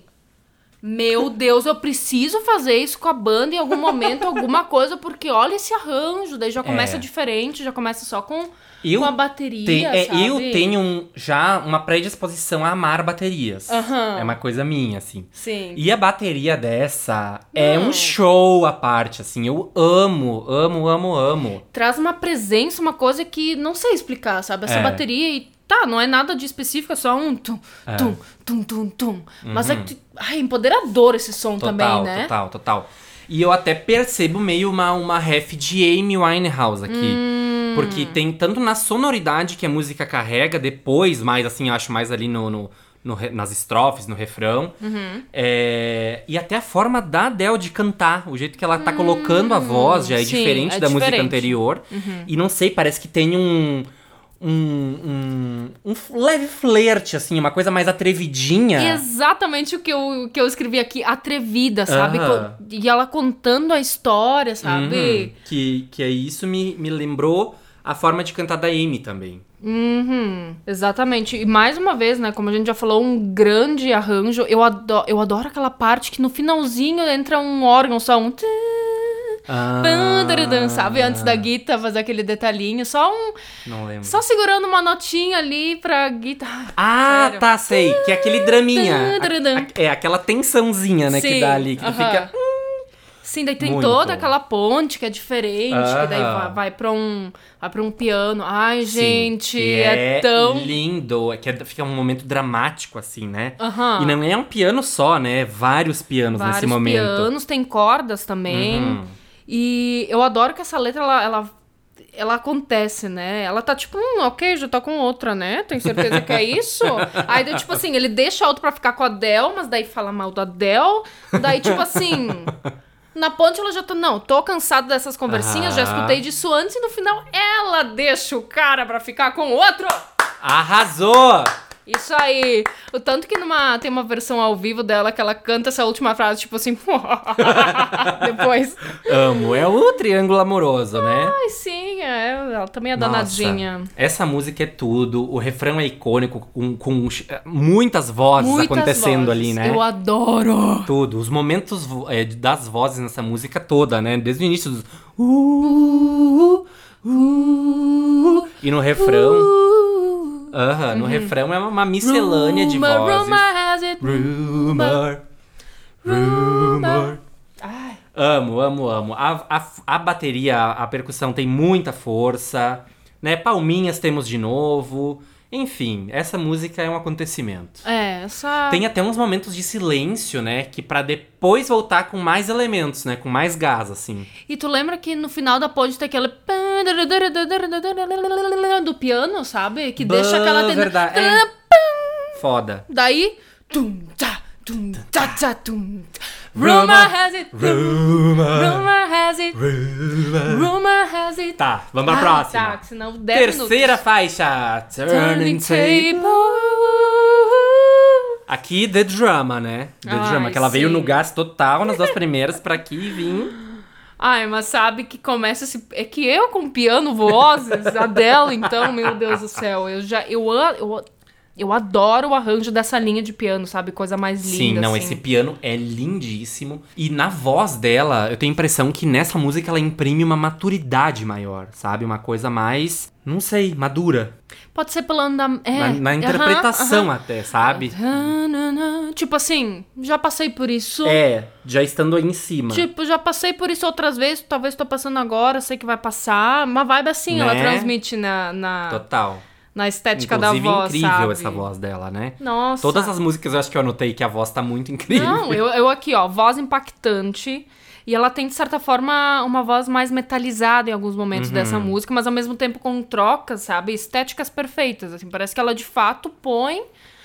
Meu Deus, eu preciso fazer isso com a banda em algum momento, [LAUGHS] alguma coisa, porque olha esse arranjo. Daí já começa É. diferente, já começa só com, Eu com a bateria. Tem- é, eu tenho um- já uma predisposição a amar baterias. Aham. É uma coisa minha, assim. Sim. E a bateria dessa é um show à parte, assim. Eu amo, amo, amo, amo. Traz uma presença, uma coisa que não sei explicar, sabe? Essa É. bateria e. Tá, não é nada de específico, é só um tum, É. Uhum. tum, tum, tum, tum. Mas é que. Ai, empoderador esse som Total, também, né? total, total. E eu até percebo meio uma, uma ref de Amy Winehouse aqui. Hum. Porque tem tanto na sonoridade que a música carrega, depois, mais assim, acho mais ali no, no, no nas estrofes, no refrão. Uhum. É, e até a forma da Adele de cantar, o jeito que ela tá colocando a voz já é Hum, sim, diferente é da música diferente. Uhum. anterior. E não sei, parece que tem um. Um, um, um leve flerte, assim, uma coisa mais atrevidinha. Exatamente o que eu, que eu escrevi aqui, atrevida, sabe? E ela contando a história, sabe? Uhum. Que, que aí isso me, me lembrou a forma de cantar da Amy também. Uhum, exatamente. E mais uma vez, né, como a gente já falou, um grande arranjo. Eu adoro, eu adoro aquela parte que no finalzinho entra um órgão, só um... Ah, sabe? Antes da guitarra fazer aquele detalhinho. Só um... Não lembro. Só segurando uma notinha ali pra guitarra. Ah, Sério. tá, sei. Que é aquele draminha. A- a- é aquela tensãozinha, né, que Sim, dá ali. Que tu aham. fica. Sim, daí tem Muito. toda aquela ponte que é diferente, que daí vai, vai pra um vai um piano. Ai, Sim, gente, que é, tão lindo. É que é- fica um momento dramático, assim, né? E não é um piano só, né? Vários pianos vários nesse momento. pianos, tem cordas também. Uhum. E eu adoro que essa letra ela, ela ela acontece, né? Ela tá tipo, hum, ok, já tá com outra, né? Tem certeza que é isso? [LAUGHS] Aí, tipo assim, ele deixa a outra pra ficar com a Del, mas daí fala mal da Del. Daí, tipo assim, [LAUGHS] na ponte ela já tá, não, tô cansado dessas conversinhas, já Aham. escutei disso antes e no final ela deixa o cara pra ficar com o outro. Arrasou! Isso aí. O tanto que numa, tem uma versão ao vivo dela que ela canta essa última frase, tipo assim, [LAUGHS] depois. Amo. É o triângulo amoroso, né? Ai, sim, é, ela também é Nossa, danadinha. Essa música é tudo. O refrão é icônico, com, com muitas vozes Muitas acontecendo vozes. ali, né? Eu adoro. Tudo. Os momentos é, das vozes nessa música toda, né? Desde o início dos. Uh, uh, uh, e no refrão. Uh, Aham, no refrão é uma miscelânea de rumor, vozes. rumor has it. Rumor. Rumor. Ai, Amo, amo, amo. A, a, a bateria, a percussão tem muita força, né? Palminhas temos de novo. Enfim, essa música é um acontecimento. é, essa. Tem até uns momentos de silêncio, né? Que pra depois voltar com mais elementos, né? Com mais gás, assim. E tu lembra que no final da ponte tem aquele. Do piano, sabe? Que deixa aquela. verdade, é. Foda. Daí. Tum, tum, tum. Rumor has it. Rumor. Rumor has it. Rumor has it. Tá, vamos pra Ah, próxima. Tá, senão 10 Terceira faixa. Turning Turning Table. Aqui, The Drama, né? The Ai, Drama, que ela veio sim. no gás total nas duas [LAUGHS] primeiras pra aqui vir. Ai, mas sabe que começa esse. É que eu com piano, vozes, a dela, então, meu Deus do céu. Eu já. Eu, eu, eu adoro o arranjo dessa linha de piano, sabe? Coisa mais linda. Sim, não, assim. esse piano é lindíssimo. E na voz dela, eu tenho a impressão que nessa música ela imprime uma maturidade maior, sabe? Uma coisa mais, não sei, madura. Pode ser pelo andamento. É, na, na interpretação aham. até, sabe? Tipo assim, já passei por isso. É, já estando aí em cima. Tipo, já passei por isso outras vezes, talvez tô passando agora, sei que vai passar. Uma vibe assim, ela Né? transmite na, na, Total. Na estética Inclusive, da voz, incrível sabe? essa voz dela, né? Nossa. Todas as músicas eu acho que eu anotei que a voz tá muito incrível. Não, eu, eu aqui, ó, voz impactante. E ela tem, de certa forma, uma voz mais metalizada em alguns momentos Uhum. dessa música, mas ao mesmo tempo com trocas, sabe? Estéticas perfeitas. Assim, parece que ela de fato põe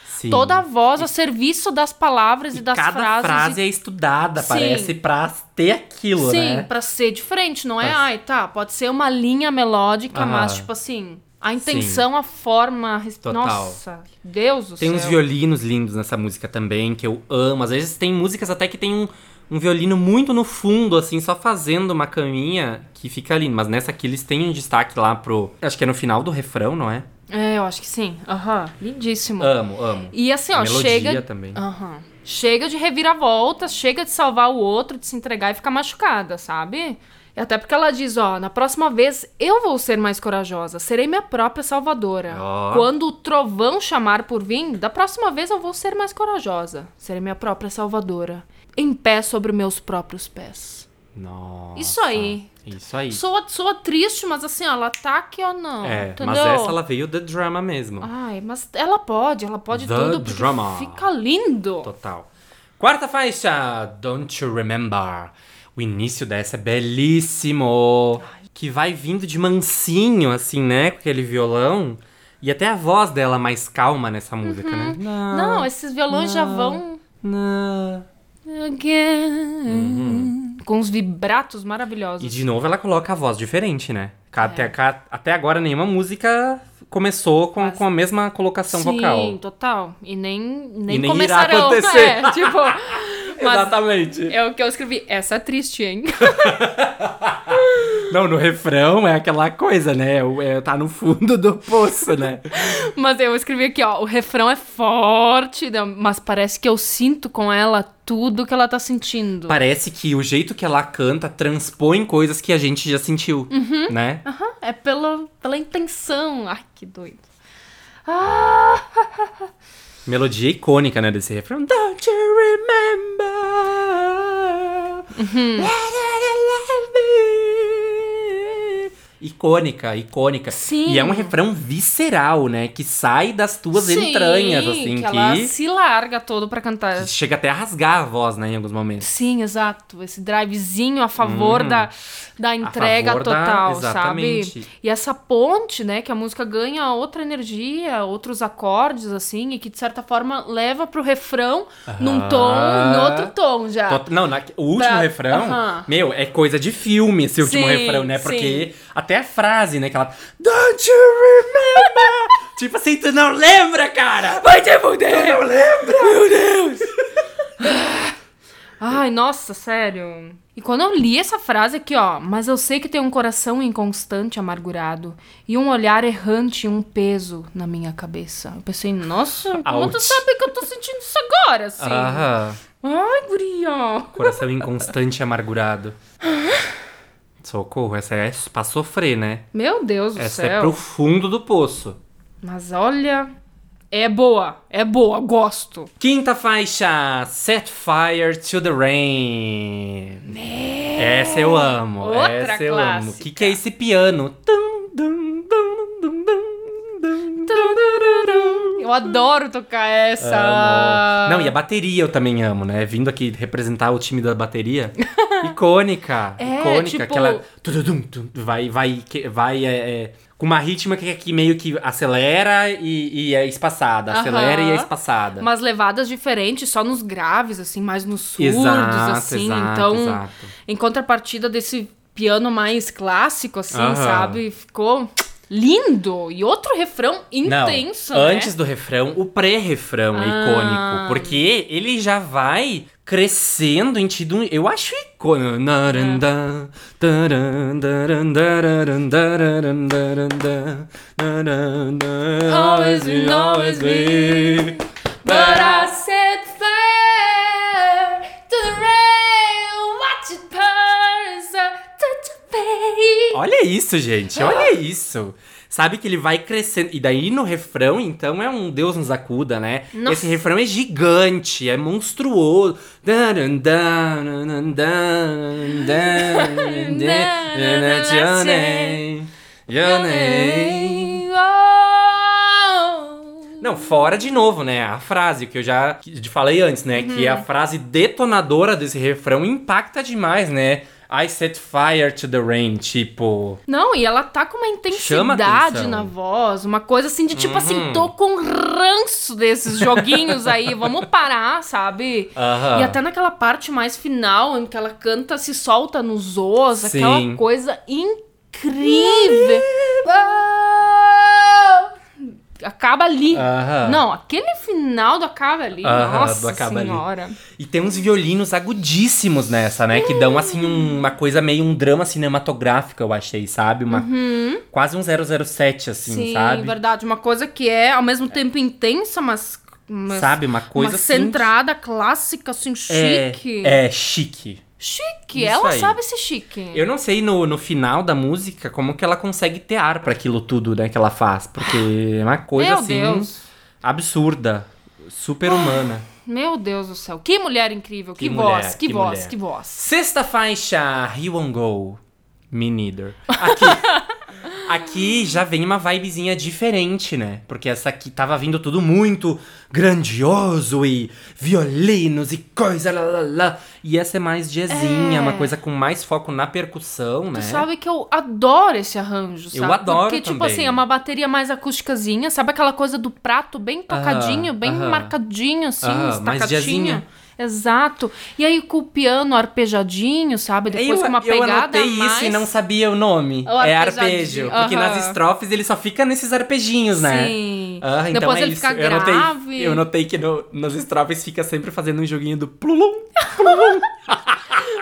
Sim. toda a voz a serviço das palavras e, das Cada frases. frase e... é estudada, Sim. parece, pra ter aquilo, Sim, né? pra ser diferente, não é? Pra- Ai, tá, pode ser uma linha melódica, Aham. mas tipo assim, a intenção, a forma, a res- Total. nossa, Deus do Tem céu. uns violinos lindos nessa música também, que eu amo. Às vezes tem músicas até que tem um, um violino muito no fundo, assim, só fazendo uma caminha que fica lindo. Mas nessa aqui eles têm um destaque lá pro. Acho que é no final do refrão, não é? É, eu acho que sim. Aham, lindíssimo. Amo, amo. E assim, ó, chega. também. Aham. Chega de reviravoltas, chega de salvar o outro, de se entregar e ficar machucada, sabe? E até porque ela diz, ó, na próxima vez eu vou ser mais corajosa, serei minha própria salvadora. Ó. Quando o trovão chamar por vir, da próxima vez eu vou ser mais corajosa, serei minha própria salvadora. Em pé sobre meus próprios pés. Nossa. Isso aí. Isso aí. Soa, soa triste, mas assim, ó, ela tá aqui ou não. É, entendeu? mas essa ela veio The Drama mesmo. Ai, mas ela pode, ela pode The tudo, drama. fica lindo. Total. Quarta faixa, Don't You Remember. O início dessa é belíssimo. Que vai vindo de mansinho, assim, né? Com aquele violão. E até a voz dela mais calma nessa música, né? Não, esses violões já vão. não. Again. Com os vibratos maravilhosos. E de novo ela coloca a voz diferente, né? Ca- Até, ca- até agora nenhuma música começou com, com a mesma colocação Sim, vocal. total. E nem, nem, E nem irá acontecer. [LAUGHS] É, tipo. [LAUGHS] Exatamente. é o que eu escrevi. Essa é triste, hein? [LAUGHS] Não, no refrão é aquela coisa, né? O- é, tá no fundo do poço, né? [LAUGHS] Mas eu escrevi aqui, ó. O refrão é forte, né, mas parece que eu sinto com ela tudo que ela tá sentindo. Parece que o jeito que ela canta transpõe coisas que a gente já sentiu, né? Aham, é pela, pela intenção. Ai, que doido. Ah! [LAUGHS] Melodia icônica, né, desse refrão. Don't you remember? Uhum. Icônica, icônica. Sim. E é um refrão visceral, né? Que sai das tuas Sim, entranhas, assim, que que, ela se larga todo pra cantar. chega até a rasgar a voz, né, em alguns momentos. Sim, exato. Esse drivezinho a favor da, da entrega Uhum. da- total, exatamente. sabe? E essa ponte, né, que a música ganha outra energia, outros acordes, assim, e que de certa forma leva pro refrão num tom, em outro tom já. Tot- Não, na- o último Pra- refrão, Aham. meu, é coisa de filme esse último Sim, refrão, né? Porque até a frase, né? Que ela. Don't you remember? [LAUGHS] tipo assim, tu não lembra, cara! Vai te fuder! Tu não lembra? Meu Deus! Ai, nossa, sério. E quando eu li essa frase aqui, ó, mas eu sei que tem um coração inconstante, amargurado, e um olhar errante e um peso na minha cabeça. Eu pensei, nossa, como tu sabe que eu tô sentindo isso agora, assim? Aham. Ai, guria. Coração inconstante e amargurado. Socorro, essa é pra sofrer, né? Meu Deus do Essa é céu. pro fundo do poço. Mas olha, é boa, é boa, gosto. Quinta faixa, Set Fire to the Rain. Essa eu amo. Outra essa eu amo. O clássica. que, que é esse piano? Tum, Eu adoro tocar essa. Amo. Não, e a bateria eu também amo, né? Vindo aqui representar o time da bateria. [LAUGHS] icônica. É, icônica. tipo- Aquela. Vai, vai, vai. é, é, com uma rítmica que, que meio que acelera e, e é espaçada. Acelera e é espaçada. Umas levadas diferentes, só nos graves, assim, mais nos surdos, Exato, assim. exato, então, exato. em contrapartida desse piano mais clássico, assim, Aham. sabe? Ficou lindo. E outro refrão intenso, Não, né? antes do refrão, o pré-refrão é Ah. icônico. Porque ele já vai crescendo em tido. Eu acho icônico. Narandã, Always always be. But I Olha isso, gente. Olha isso. Sabe que ele vai crescendo. E daí no refrão, então, é um Deus nos acuda, né? Nossa. Esse refrão é gigante, é monstruoso. [LAUGHS] Não, fora de novo, né? A frase que eu já que falei antes, né? Que Uhum. a frase detonadora desse refrão impacta demais, né? I set fire to the rain, tipo. Não, e ela tá com uma intensidade na voz, uma coisa assim de tipo Uhum. assim, tô com ranço desses joguinhos aí, [LAUGHS] vamos parar, sabe? Aham. E até naquela parte mais final, em que ela canta, se solta nos os, aquela coisa incrível. Acaba ali. Aham. Não, aquele final do acaba ali. Aham, Nossa do acaba ali. senhora. E tem uns violinos agudíssimos nessa, né? Que dão, assim, um- uma coisa meio um drama cinematográfico, eu achei, sabe? Uma, Quase um 007, assim, Sim, sabe? verdade. Uma coisa que é ao mesmo tempo intensa, mas. mas Sabe? Uma coisa uma assim. centrada clássica, assim, É, chique. é chique. Chique, Isso ela aí. sabe ser chique. Eu não sei no, no final da música como que ela consegue ter ar pra aquilo tudo, né, que ela faz. Porque [GASPS] é uma coisa Meu assim Deus. absurda, super humana. Meu Deus do céu. Que mulher incrível. Que, Que voz, mulher, que, que voz, mulher. que voz. Sexta faixa, He Won't Go. Me neither. [LAUGHS] Aqui. Aqui já vem uma vibezinha diferente, né? Porque essa aqui tava vindo tudo muito grandioso e violinos e coisa lá, lá, lá. E essa é mais jazzinha, É. uma coisa com mais foco na percussão, né? Tu sabe que eu adoro esse arranjo, sabe? Eu adoro Porque, tipo também. assim, é uma bateria mais acústicazinha, sabe aquela coisa do prato bem tocadinho, bem aham. marcadinho, assim, Aham, mais estacatinho. Exato. E aí com o piano arpejadinho, sabe? Depois eu, com uma eu pegada anotei mais... isso e não sabia o nome. O é arpejo. Porque nas estrofes ele só fica nesses arpejinhos, né? Sim. Ah, então Depois é ele isso. fica eu notei, grave. eu notei que no, nas estrofes fica sempre fazendo um joguinho do plulum, plulum. [LAUGHS]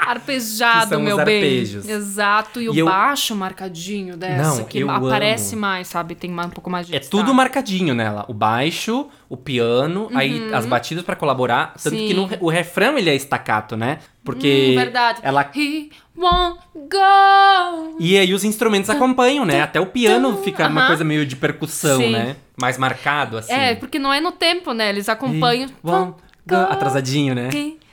Arpejado, meu os bem. arpejos. Exato. E, o E eu- baixo marcadinho dessa, Não, que eu aparece amo. mais, sabe? Tem um pouco mais de É destaque. tudo marcadinho nela. O baixo, o piano, aí as batidas pra colaborar. Tanto Uhum. Sim. que no, o refrão ele é estacato, né? Porque Hum, verdade. ela He won't go. E aí os instrumentos acompanham, né? Até o piano fica uma Aham. coisa meio de percussão, Sim. né? Mais marcado, assim. É, porque não é no tempo, né? Eles acompanham. Vão, atrasadinho, né? He won't go.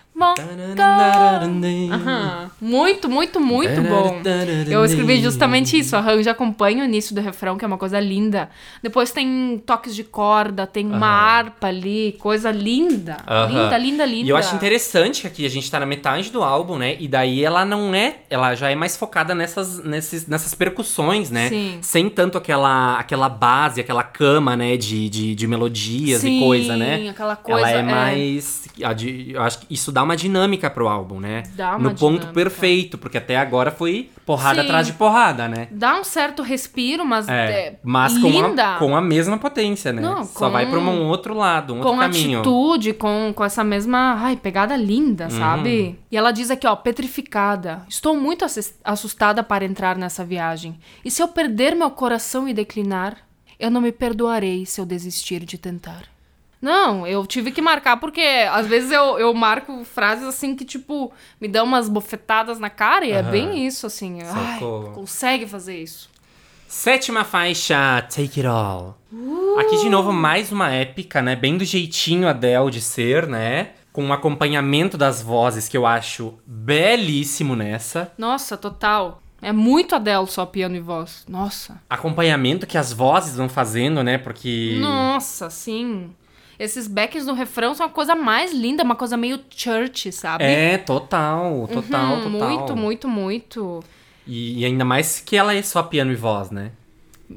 Aham. Muito, muito, muito bom. Eu escrevi justamente isso. Arranjo acompanha o início do refrão, que é uma coisa linda. Depois tem toques de corda, tem uma harpa ali, coisa linda. Aham. Linda, linda, linda. E eu acho interessante que aqui a gente tá na metade do álbum, né? E daí ela não é. Ela já é mais focada nessas, nesses, nessas percussões, né? Sim. Sem tanto aquela, aquela base, aquela cama, né? De, de, de melodias Sim, e coisa, né? aquela coisa, Ela é, é. mais. eu acho que isso dá uma dinâmica pro álbum, né? Dá uma no ponto dinâmica. perfeito, porque até agora foi porrada Sim. atrás de porrada, né? Dá um certo respiro, mas É, é, mas com a, com a mesma potência, né? Não, Só com- vai pra um outro lado, um com outro caminho. atitude, com, com essa mesma ai, pegada linda, Uhum. sabe? E ela diz aqui, ó, petrificada. Estou muito assustada para entrar nessa viagem. E se eu perder meu coração e declinar, eu não me perdoarei se eu desistir de tentar. Não, eu tive que marcar porque às vezes eu, eu marco frases assim que, tipo, me dão umas bofetadas na cara e é Aham. bem isso, assim. Ai, Socorro. consegue fazer isso. Sétima faixa, Take It All. Aqui de novo mais uma épica, né? Bem do jeitinho Adele de ser, né? Com um acompanhamento das vozes que eu acho belíssimo nessa. Nossa, total. É muito Adele só piano e voz. Nossa. Acompanhamento que as vozes vão fazendo, né? Porque. Nossa, sim. Esses backs no refrão são uma coisa mais linda, uma coisa meio church, sabe? É, total, total, Uhum, total. Muito, muito, muito. E, e ainda mais que ela é só piano e voz, né?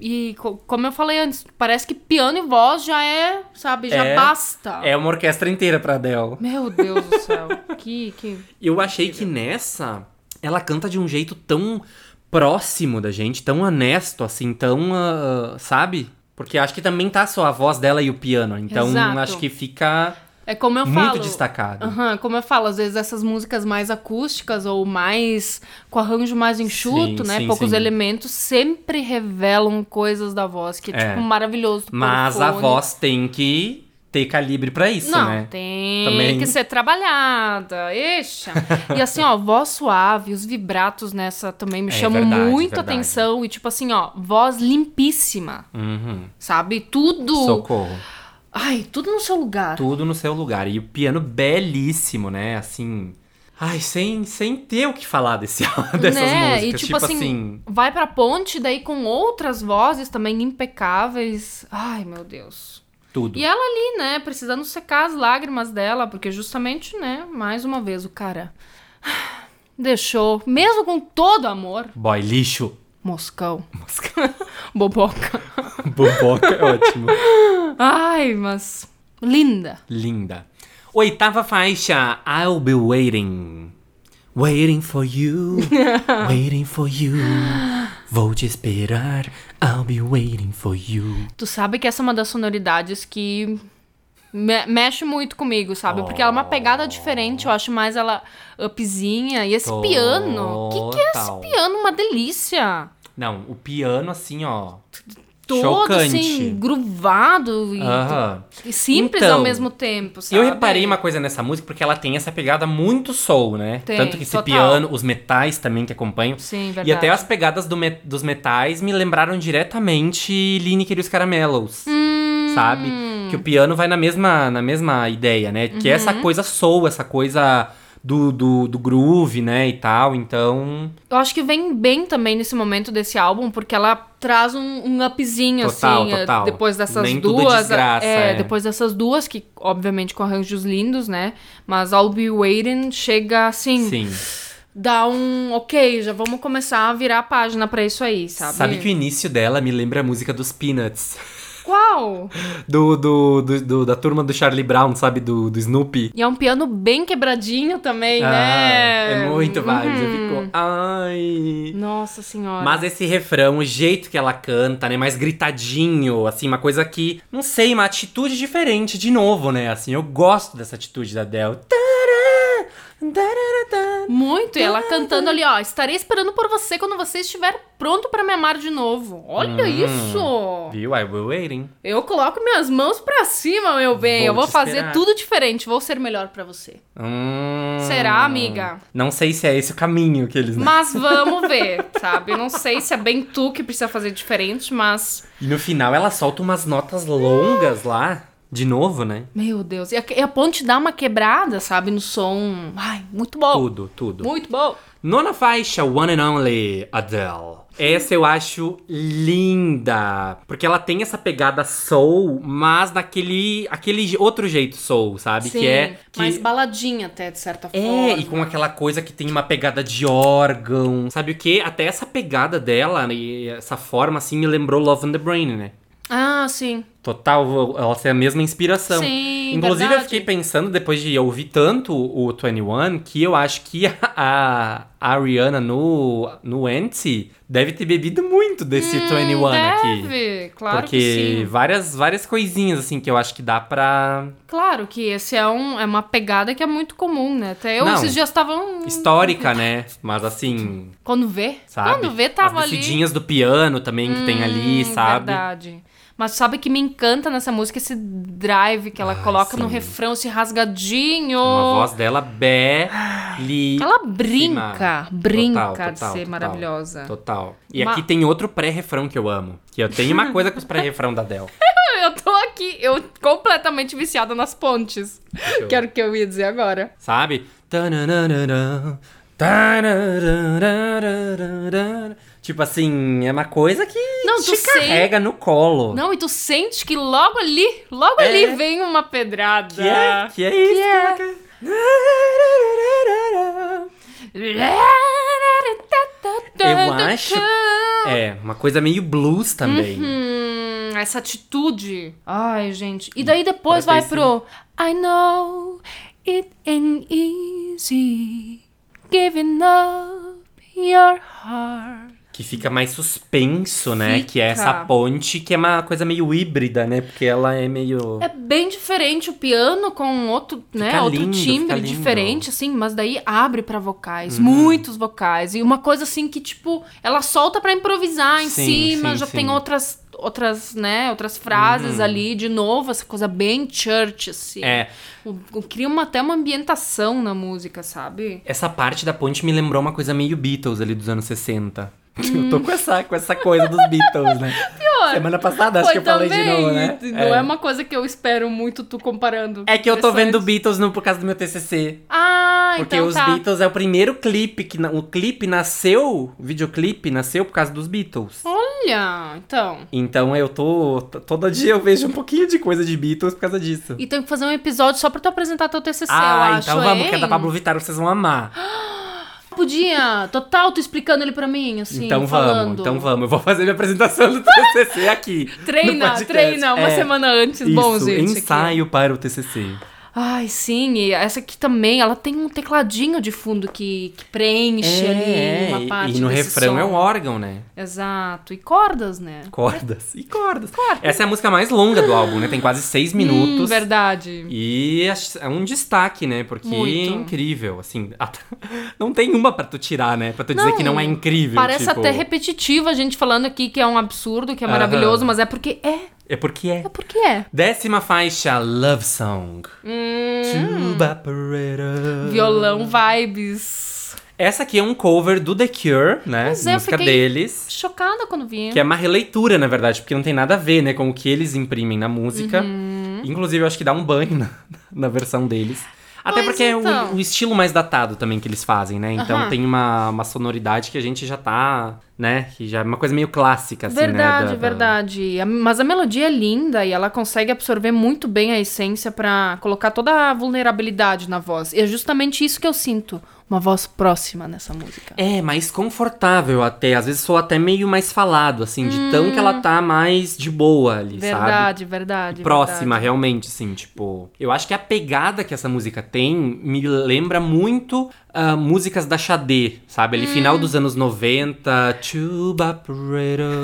E co- como eu falei antes, parece que piano e voz já é, sabe, já É. basta. É uma orquestra inteira pra Adele. Meu Deus do céu. [LAUGHS] que, que... Eu achei que nessa ela canta de um jeito tão próximo da gente, tão honesto, assim, tão. ah, sabe? Porque acho que também tá só a voz dela e o piano. Então Exato. acho que fica É como eu muito falo. destacado. Aham, como eu falo, às vezes essas músicas mais acústicas ou mais com arranjo mais enxuto, Sim, né? sim, Poucos sim. elementos sempre revelam coisas da voz que é, É. tipo maravilhoso. Mas a voz tem que ter calibre pra isso, Não, né? tem Também. que ser trabalhada. Eixa. e assim, ó, voz suave, os vibratos nessa também me É chamam verdade, muita verdade. atenção. E tipo assim, ó, voz limpíssima, Uhum. sabe? Tudo. Socorro. Ai, tudo no seu lugar. Tudo no seu lugar. E o piano belíssimo, né? Assim. Ai, sem, sem ter o que falar desse, [LAUGHS] dessas né? músicas. E tipo, assim, vai pra ponte, daí com outras vozes também impecáveis. Ai, meu Deus. Tudo. E ela ali, né, precisando secar as lágrimas dela, porque justamente, né, mais uma vez o cara [SIGHS] deixou, mesmo com todo amor, Boy, lixo. Moscão. [LAUGHS] [LAUGHS] Boboca. [LAUGHS] Boboca é ótimo. Ai, mas linda. Linda. Oitava faixa, I'll be waiting. Waiting for you, waiting for you. Vou te esperar, I'll be waiting for you. Tu sabe que essa é uma das sonoridades que me- mexe muito comigo, sabe? Porque ela é uma pegada diferente, eu acho mais ela upzinha. E esse piano, o que, que é esse Total. piano? Uma delícia. Não, o piano assim, ó. Todo chocante. assim, gruvado e, Aham. e simples Então, ao mesmo tempo, sabe? Eu reparei uma coisa nessa música porque ela tem essa pegada muito soul, né? Tem, Tanto que esse total. piano, os metais também que acompanham. Sim, E verdade. até as pegadas do me- dos metais me lembraram diretamente Lineker e os Caramelos. Hum. Sabe? Que o piano vai na mesma, na mesma ideia, né? Que é essa Uhum. coisa soul, essa coisa do, do, do groove, né, e tal. Então, Eu acho que vem bem também nesse momento desse álbum, porque ela traz um, um upzinho, Total, assim, eh, total. depois dessas Nem tudo é duas. desgraça, é, é. depois dessas duas, que obviamente com arranjos lindos, né? Mas I'll Be Waiting chega assim, sim. dá um ok, já vamos começar a virar a página pra isso aí, sabe? Sabe que o início dela me lembra a música dos Peanuts. Qual? Do, do, do, do- da turma do Charlie Brown, sabe? Do, do Snoopy. E é um piano bem quebradinho também, Ah, né? é muito vibes. Uhum. fico, ai... Nossa senhora. Mas esse refrão, o jeito que ela canta, né? Mais gritadinho, assim, uma coisa que, não sei, uma atitude diferente de novo, né? Assim, eu gosto dessa atitude da. Tará, tarará, Muito, e ela cantando ali, ó. Estarei esperando por você quando você estiver pronto pra me amar de novo. Olha Hum. isso! Viu? I will waiting. Eu coloco minhas mãos pra cima, meu bem. Vou eu vou fazer esperar. tudo diferente. Vou ser melhor pra você. Hum. Será, amiga? Não sei se é esse o caminho que eles... Mas [LAUGHS] vamos ver, sabe? Não sei se é bem tu que precisa fazer diferente, mas. E no final ela solta umas notas longas lá. De novo, né? Meu Deus. E a, e a ponte dá uma quebrada, sabe? No som. Ai, muito bom. Tudo, tudo. Muito bom. Nona faixa, One and Only Adele. Essa eu acho linda. Porque ela tem essa pegada soul, mas naquele aquele outro jeito soul, sabe? Sim, que é. Que... mais baladinha até, de certa É, forma. e com aquela coisa que tem uma pegada de órgão. Sabe o que? Até essa pegada dela, e essa forma assim, me lembrou Love on the Brain, né? Ah, sim. Total, ela tem a mesma inspiração. Sim, Inclusive, verdade. eu fiquei pensando, depois de ouvir tanto o 21, que eu acho que a, a, Ariana no, no Anti deve ter bebido muito desse 21 aqui. Hum, Deve, claro Porque que sim. várias, várias coisinhas, assim, que eu acho que dá pra. Claro que esse é, um, é uma pegada que é muito comum, né? Até eu Não. esses dias estavam. Histórica, né? Mas assim, Quando vê? sabe? Quando vê, tava As ali. descidinhas do piano também que tem ali, Hum, sabe? Verdade. Mas sabe que me encanta nessa música esse drive que ela Ai, coloca no sim. refrão, esse rasgadinho. Uma voz dela belíssima. Ela brinca, brinca Total, de total, ser total. maravilhosa. Total. E Ma- aqui tem outro pré-refrão que eu amo. Que eu tenho uma coisa com os pré-refrão da Adele. [LAUGHS] Eu tô aqui, eu completamente viciada nas pontes. eu- Que era o que eu ia dizer agora. Sabe? Tananana. Tipo assim, é uma coisa que Não, te carrega no colo. Não, e tu sente que logo ali, logo É. ali vem uma pedrada. Que é, que é isso? é. cara? Eu acho- É, uma coisa meio blues também. Hum, essa atitude. Ai, gente. E daí depois vai pro I know it ain't easy giving up your heart. Que fica mais suspenso, né? Fica. Que é essa ponte, que é uma coisa meio híbrida, né? Porque ela é meio. É bem diferente o piano com outro, né, Fica outro lindo, fica timbre. Uhum. diferente, assim, mas daí abre pra vocais, muitos vocais. E uma coisa assim que, tipo, ela solta pra improvisar em Sim, cima, sim, já sim. tem outras, outras, né, outras frases Uhum. ali, de novo, essa coisa bem church, assim. É. O- o- Cria uma, até uma ambientação na música, sabe? Essa parte da ponte me lembrou uma coisa meio Beatles ali dos anos 60. Eu tô com essa, com essa coisa dos Beatles, né? [LAUGHS] Pior. Semana passada acho que eu falei de também, novo, né? Não é. uma coisa que eu espero muito tu comparando. É que eu tô vendo. Beatles no, por causa do meu TCC. Ah, Porque então os tá. Beatles é o primeiro clipe que o clipe nasceu, o videoclipe nasceu por causa dos Beatles. Olha, então. Então eu tô todo dia eu vejo um pouquinho de coisa de Beatles por causa disso. E tem que fazer um episódio só pra tu apresentar teu TCC, eu ah, acho, então vamos, hein? que é da Pablo Vittar, vocês vão amar. [GASPS] Podia, total, tu explicando ele pra mim, assim, então falando. vamos, então vamos. Eu vou fazer minha apresentação do [LAUGHS] TCC aqui. Treina, treina, uma É, semana antes, Isso, bom, gente. aqui. ensaio para o TCC. Ai, sim, e essa aqui também, ela tem um tecladinho de fundo que, que preenche ali uma e- parte e no refrão som. é um órgão, né? Exato, e cordas, né? Cordas e cordas. Essa é a música mais longa do álbum, né? Tem quase seis minutos. Hum, verdade. E é um destaque, né? Porque Muito. é incrível, assim. [LAUGHS] Não tem uma pra tu tirar, né? Pra tu dizer que não é incrível. Parece tipo, até repetitivo a gente falando aqui que é um absurdo, que é maravilhoso, mas é porque é. É porque é. É porque é. Décima faixa, Love Song. Hum, Tuba violão vibes. Essa aqui é um cover do The Cure, né? Pois é, eu Música fiquei- deles. Chocada quando vi. Que é uma releitura, na verdade, porque não tem nada a ver, né, com o que eles imprimem na música. Uhum. Inclusive, eu acho que dá um banho na, na versão deles. Até Pois porque é então. o, o estilo mais datado também que eles fazem, né? Então Aham. tem uma, uma sonoridade que a gente já tá, né? Que já é uma coisa meio clássica, assim, né? Verdade, da- da- verdade. A- Mas a melodia é linda e ela consegue absorver muito bem a essência pra colocar toda a vulnerabilidade na voz. E é justamente isso que eu sinto. Uma voz próxima nessa música. É, mais confortável até. Às vezes sou até meio mais falado, assim, de tão que ela tá mais de boa ali, sabe? Hum. Verdade, verdade. próxima, verdade. realmente, assim, tipo. Eu acho que a pegada que essa música tem me lembra muito ah, músicas da Xadê, sabe? Ali, final Hum. dos anos 90, Tuba Operator.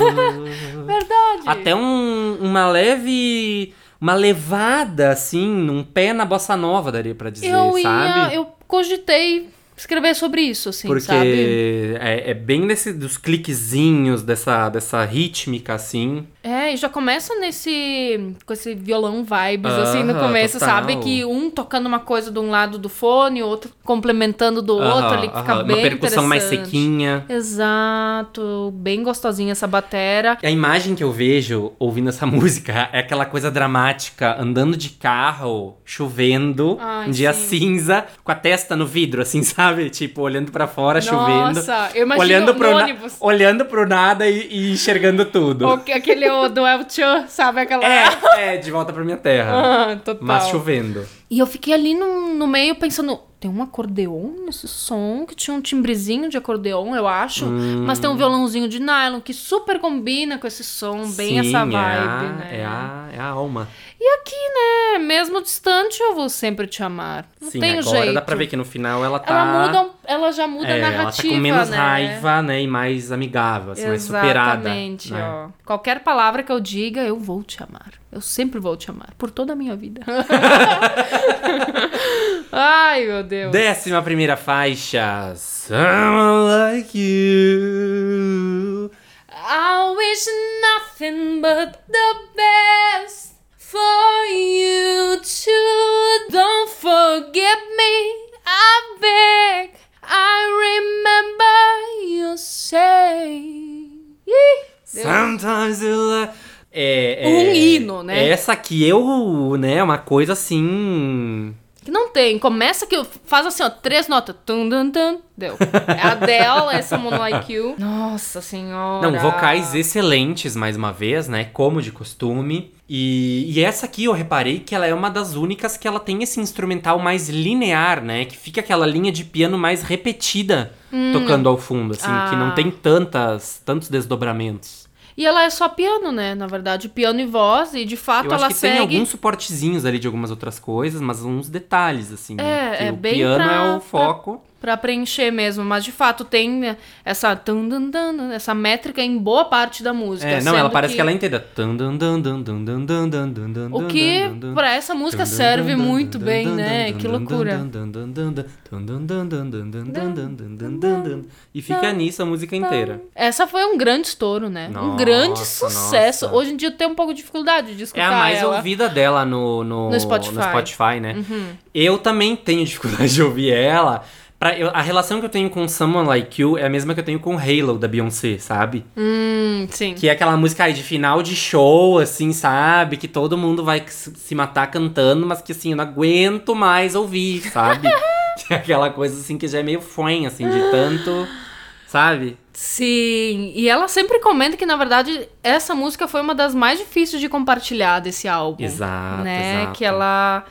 Verdade. Até um- uma leve. Uma levada, assim, num pé na bossa nova, daria pra dizer, eu ia, sabe? eu cogitei escrever sobre isso, assim, Porque sabe? é, é bem nesse dos cliquezinhos dessa, dessa rítmica, assim. É, e já começa nesse. com esse violão vibes, assim, no começo, total. sabe? Que um tocando uma coisa de um lado do fone, outro complementando do outro Aham, ali, que fica aham. bem Uma percussão mais sequinha. Exato, bem gostosinha essa batera. A imagem que eu vejo ouvindo essa [LAUGHS] música é aquela coisa dramática, andando de carro, chovendo, Ai, um dia sim. cinza, com a testa no vidro, assim, [LAUGHS] sabe? Tipo, olhando pra fora, chovendo. Nossa, eu imagino olhando pro, na- ônibus. olhando pro nada e, e enxergando tudo. Ou aquele o do El Chan, sabe? Aquela. É, é, de volta pra minha terra. [LAUGHS] Ah, total. Mas chovendo. E eu fiquei ali no, no meio pensando, tem um acordeon nesse som, que tinha um timbrezinho de acordeon, eu acho. Mas tem um violãozinho de nylon que super combina com esse som, bem Sim, essa vibe, é a, né? É a, é a alma. E aqui, né, mesmo distante, eu vou sempre te amar. Não Sim, tem agora jeito. dá pra ver que no final ela tá... Ela muda, ela já muda é, a ela tá narrativa, com menos né? raiva, né? E mais amigável, assim, mais superada. Exatamente, né? ó. Qualquer palavra que eu diga, eu vou te amar. Eu sempre vou te amar. Por toda a minha vida. [LAUGHS] Ai, meu Deus. Décima primeira faixa. Someone like you. I wish nothing but the best for you too. Don't forget me, I beg. I remember you say. Sometimes you like... É, é, Um hino, né? Essa aqui eu, né, uma coisa assim... Que não tem. Começa que faz assim, ó, três notas. Tum, tum, tum. Deu. É Adele, é Someone Like You. Nossa senhora. Não, vocais excelentes, mais uma vez, né? Como de costume. E, e essa aqui eu reparei que ela é uma das únicas que ela tem esse instrumental mais linear, né? Que fica aquela linha de piano mais repetida tocando ao fundo, assim, que não Hum. Ah. tem tantas, tantos desdobramentos. E ela é só piano, né? Na verdade, piano e voz. E de fato ela que segue. tem alguns suportezinhos ali de algumas outras coisas, mas uns detalhes, assim. É, né? É o bem piano pra- é o foco. Pra para preencher mesmo, mas de fato tem essa tan, dan, dan, essa métrica em boa parte da música. É, não, ela parece que, que ela é. O que para essa música serve muito bem, né? Que loucura. E fica nisso a música inteira. Essa foi um grande estouro, né? Nossa, um grande sucesso. Nossa. Hoje em dia eu tenho um pouco de dificuldade de escutar. É a mais ela. ouvida dela no, no, no, Spotify. no Spotify, né? Uhum. Eu também tenho dificuldade de ouvir ela. Pra, eu- a relação que eu tenho com Someone Like You é a mesma que eu tenho com Halo, da Beyoncé, sabe? Hum, sim. Que é aquela música aí de final de show, assim, sabe? Que todo mundo vai se matar cantando, mas que assim, eu não aguento mais ouvir, sabe? [LAUGHS] Que é aquela coisa assim que já é meio fã, assim, de tanto. Sabe? Sim, e ela sempre comenta que, na verdade, essa música foi uma das mais difíceis de compartilhar desse álbum. Exato, né? exato. Que ela,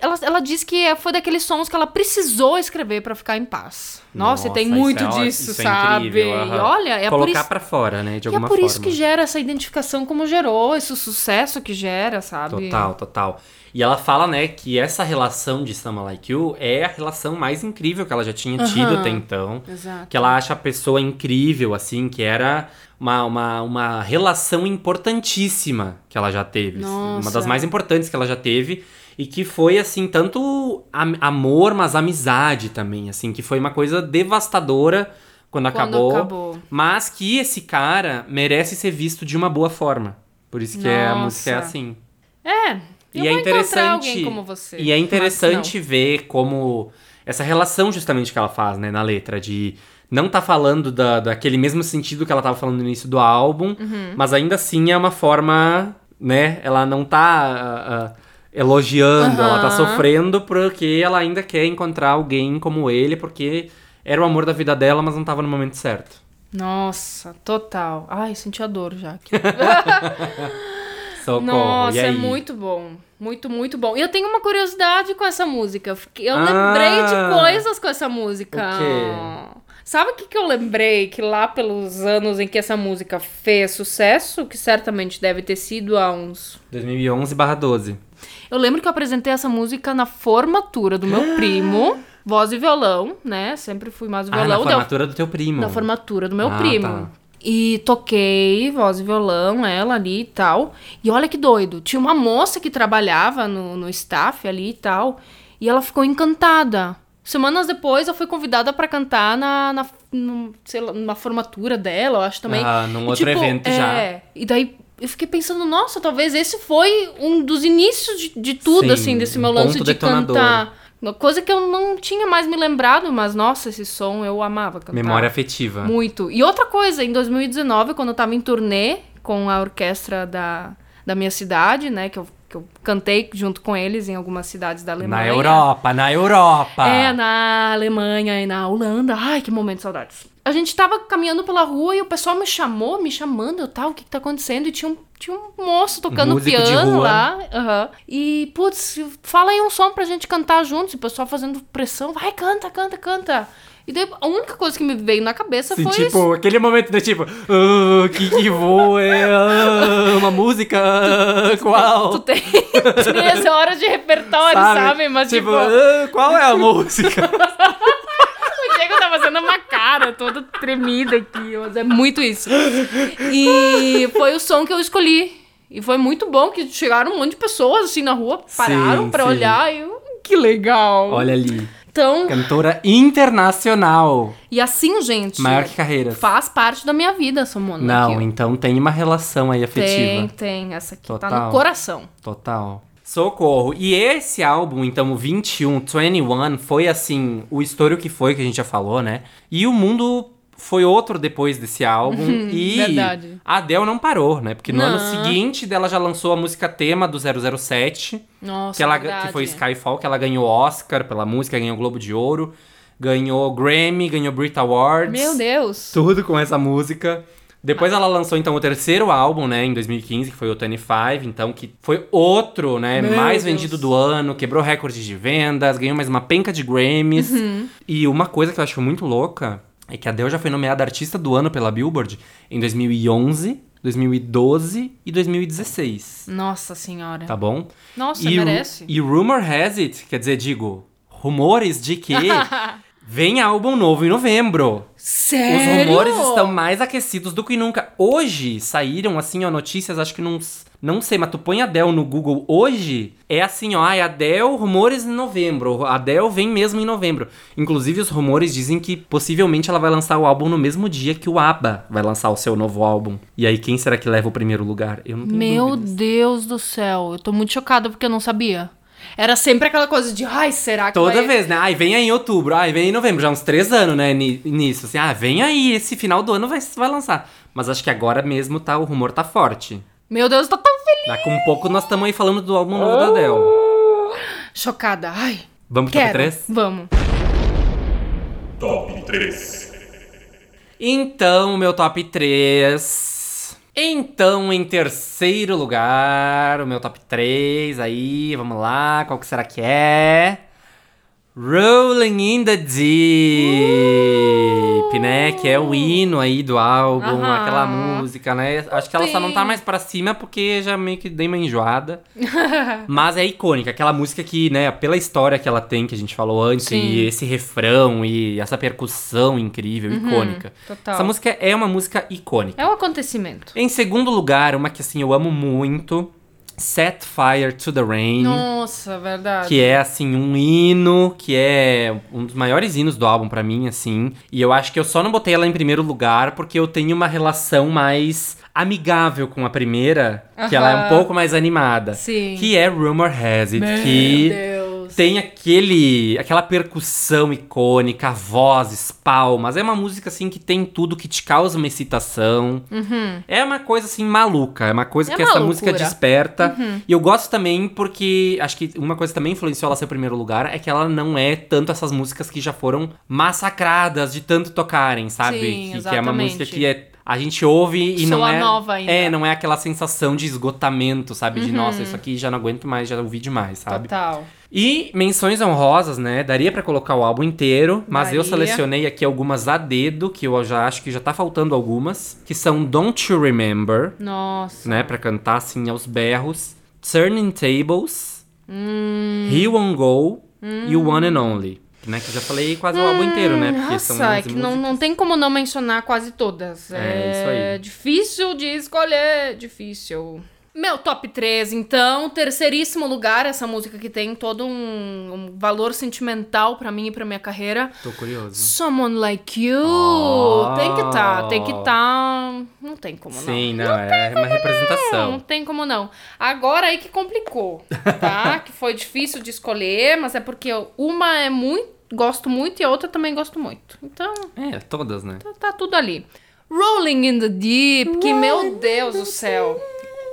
ela. Ela diz que foi daqueles sons que ela precisou escrever pra ficar em paz. Nossa, e tem muito é disso, isso é sabe? incrível, E aham. olha, é por Colocar isso. pra fora, né? De E é alguma por forma. isso que gera essa identificação como gerou, esse sucesso que gera, sabe? Total, total. E ela fala, né, que essa relação de Someone Like You é a relação mais incrível que ela já tinha tido Aham. até então. Exato. Que ela acha a pessoa incrível, assim, que era uma, uma, uma relação importantíssima que ela já teve. assim, Uma Nossa. das mais importantes que ela já teve. E que foi, assim, tanto am- amor, mas amizade também, assim, que foi uma coisa devastadora quando, Quando acabou. acabou. Mas que esse cara merece ser visto de uma boa forma. Por isso que é- a Nossa. música é assim. É. E é interessante. alguém como você. E é interessante ver como essa relação justamente que ela faz, né, na letra, de não tá falando da, daquele mesmo sentido que ela tava falando no início do álbum, Uhum. mas ainda assim é uma forma, né, ela não tá. ah, ah, elogiando, ela tá sofrendo porque ela ainda quer encontrar alguém como ele, porque era o amor da vida dela, mas não tava no momento certo. Nossa, total. Ai, senti a dor já. aqui. [LAUGHS] Socorro. Nossa, é muito bom. Muito, muito bom. E eu tenho uma curiosidade com essa música. Eu Ah. lembrei de coisas com essa música. O quê? Sabe o que, que eu lembrei? Que lá pelos anos em que essa música fez sucesso, que certamente deve ter sido há uns 2011/12. Eu lembro que eu apresentei essa música na formatura do meu primo, voz e violão, né? Sempre fui mais Ah, na violão. daí eu- formatura do teu primo. na formatura do meu Ah, primo. tá. E toquei voz e violão, ela ali e tal. E olha que doido. Tinha uma moça que trabalhava no, no staff ali e tal. E ela ficou encantada. Semanas depois eu fui convidada pra cantar na, na no- sei lá, numa formatura dela, eu acho também. Ah, num E, outro tipo, evento já. É. E daí eu fiquei pensando, nossa, talvez esse foi um dos inícios de, de tudo, Sim, assim, desse meu um lance de detonador. cantar. Uma coisa que eu não tinha mais me lembrado, mas nossa, esse som eu amava cantar. Memória afetiva. Muito. E outra coisa, em 2019, quando eu tava em turnê com a orquestra da, da minha cidade, né? Que eu, que eu cantei junto com eles em algumas cidades da Alemanha. Na Europa, na Europa. É, na Alemanha e na Holanda. Ai, que momento de saudades. A gente tava caminhando pela rua e o pessoal me chamou, me chamando e tal, o que que tá acontecendo? E tinha um, tinha um moço tocando músico de piano lá. aham. E, putz, fala aí um som pra gente cantar juntos. E o pessoal fazendo pressão. Vai, canta, canta, canta. E daí, a única coisa que me veio na cabeça Sim, foi tipo, isso. aquele momento de tipo, ah, que que voa, ah, uma música, [LAUGHS] ah, qual? Tu tem, tem essa hora de repertório, sabe? Mas, tipo, ah, qual é a [LAUGHS] música? [LAUGHS] tá fazendo uma cara toda tremida aqui, mas é muito isso. E foi o som que eu escolhi. E foi muito bom que chegaram um monte de pessoas assim na rua, pararam sim. olhar e eu, que legal. Olha ali, Então, cantora internacional, e assim, gente, maior que carreiras. faz parte da minha vida, Somona. Não, aqui. então tem uma relação aí Tem, afetiva. tem. Essa aqui tá Total. no coração. Total. Socorro. E esse álbum, então, o 21, 21, foi assim, o estouro que foi, que a gente já falou, né? E o mundo foi outro depois desse álbum. [LAUGHS] e verdade. a Adele não parou, né? Porque no Não. ano seguinte dela já lançou a música tema do 007, Nossa, que, ela, verdade. que foi Skyfall, que ela ganhou Oscar pela música, ganhou Globo de Ouro, ganhou Grammy, ganhou Brit Awards. Meu Deus. Tudo com essa música. Depois ela lançou, então, o terceiro álbum, né, em 2015, que foi o 25, então, que foi outro, né, Meu mais Deus. vendido do ano, quebrou recordes de vendas, ganhou mais uma penca de Grammys. Uhum. E uma coisa que eu acho muito louca é que a Adele já foi nomeada Artista do Ano pela Billboard em 2011, 2012 e 2016. Nossa senhora. Tá bom? Nossa, e, merece. e rumor has it, quer dizer, digo, rumores de que [LAUGHS] vem álbum novo em novembro. Os Sério? rumores estão mais aquecidos do que nunca. Hoje saíram, assim, ó, notícias, acho que não, não sei, mas tu põe Adele no Google hoje, é assim, ó, ai, Adele, rumores em novembro. Adele vem mesmo em novembro. Inclusive, os rumores dizem que possivelmente ela vai lançar o álbum no mesmo dia que o ABBA vai lançar o seu novo álbum. E aí, quem será que leva o primeiro lugar? Eu não tenho Meu dúvidas. Deus do céu, eu tô muito chocada porque eu não sabia. Era sempre aquela coisa de, ai, será que Toda vai... vez, né? Ai, vem aí em outubro, ai, vem aí em novembro, já há uns três anos, né, ni- nisso. Assim, ah, vem aí, esse final do ano vai, vai lançar. Mas acho que agora mesmo tá, o rumor tá forte. Meu Deus, eu tô tão feliz. Daqui um pouco nós estamos aí falando do álbum novo da Adele. Chocada, ai. Vamos pro top Quero. 3? Vamos. Top 3. Então, meu top 3. Então, em terceiro lugar, o meu top 3 aí, vamos lá, qual que será que é? Rolling in the Deep, né? Que é o hino aí do álbum, Aham. aquela música, né? Acho que ela só não tá mais pra cima porque já meio que dei uma enjoada. [LAUGHS] Mas é icônica, aquela música que, né, pela história que ela tem, que a gente falou antes, Sim. e esse refrão e essa percussão incrível, icônica. total. Essa música é uma música icônica. É um acontecimento. Em segundo lugar, uma que assim eu amo muito, Set Fire to the Rain. Nossa, verdade. Que é, assim, um hino, que é um dos maiores hinos do álbum pra mim, assim. E eu acho que eu só não botei ela em primeiro lugar porque eu tenho uma relação mais amigável com a primeira, que ela é um pouco mais animada. Sim. Que é Rumor Has It, Meu que Deus. Tem aquele, aquela percussão icônica, vozes, palmas. É uma música assim que tem tudo que te causa uma excitação. É uma coisa assim maluca, é uma coisa Uhum. É que uma essa loucura. Uhum. música desperta. E eu gosto também porque acho que uma coisa que também influenciou ela ser o primeiro lugar é que ela não é tanto essas músicas que já foram massacradas de tanto tocarem, sabe? Sim, que, que é uma música que é a gente ouve e não Soa é nova ainda. é, não é aquela sensação de esgotamento, sabe? Uhum. De nossa, isso aqui já não aguento mais, já ouvi demais, sabe? Total. E menções honrosas, né? Daria pra colocar o álbum inteiro, mas eu Daria. selecionei aqui algumas a dedo, que eu já acho que já tá faltando algumas, que são Don't You Remember, Nossa. né, Pra cantar assim aos berros, Turning Tables, Hum. He Won't Go e o One and Only. Né, que eu já falei quase o álbum inteiro, né? Porque Nossa, são é 11 que não, não tem como não mencionar quase todas. É, isso aí. É difícil de escolher, difícil. Meu top 3, então, terceiríssimo lugar, essa música que tem todo um, um valor sentimental pra mim e pra minha carreira. Tô curioso. Someone Like You. Oh. Tem que tá, tem que tá. Não tem como não. Sim, não, é uma Não, representação. não tem como não. Agora aí que complicou, tá? [LAUGHS] que foi difícil de escolher, mas é porque uma é muito, gosto muito e a outra também gosto muito. Então, É, todas, né? tá, tá tudo ali. Rolling in the Deep, que meu Deus do céu.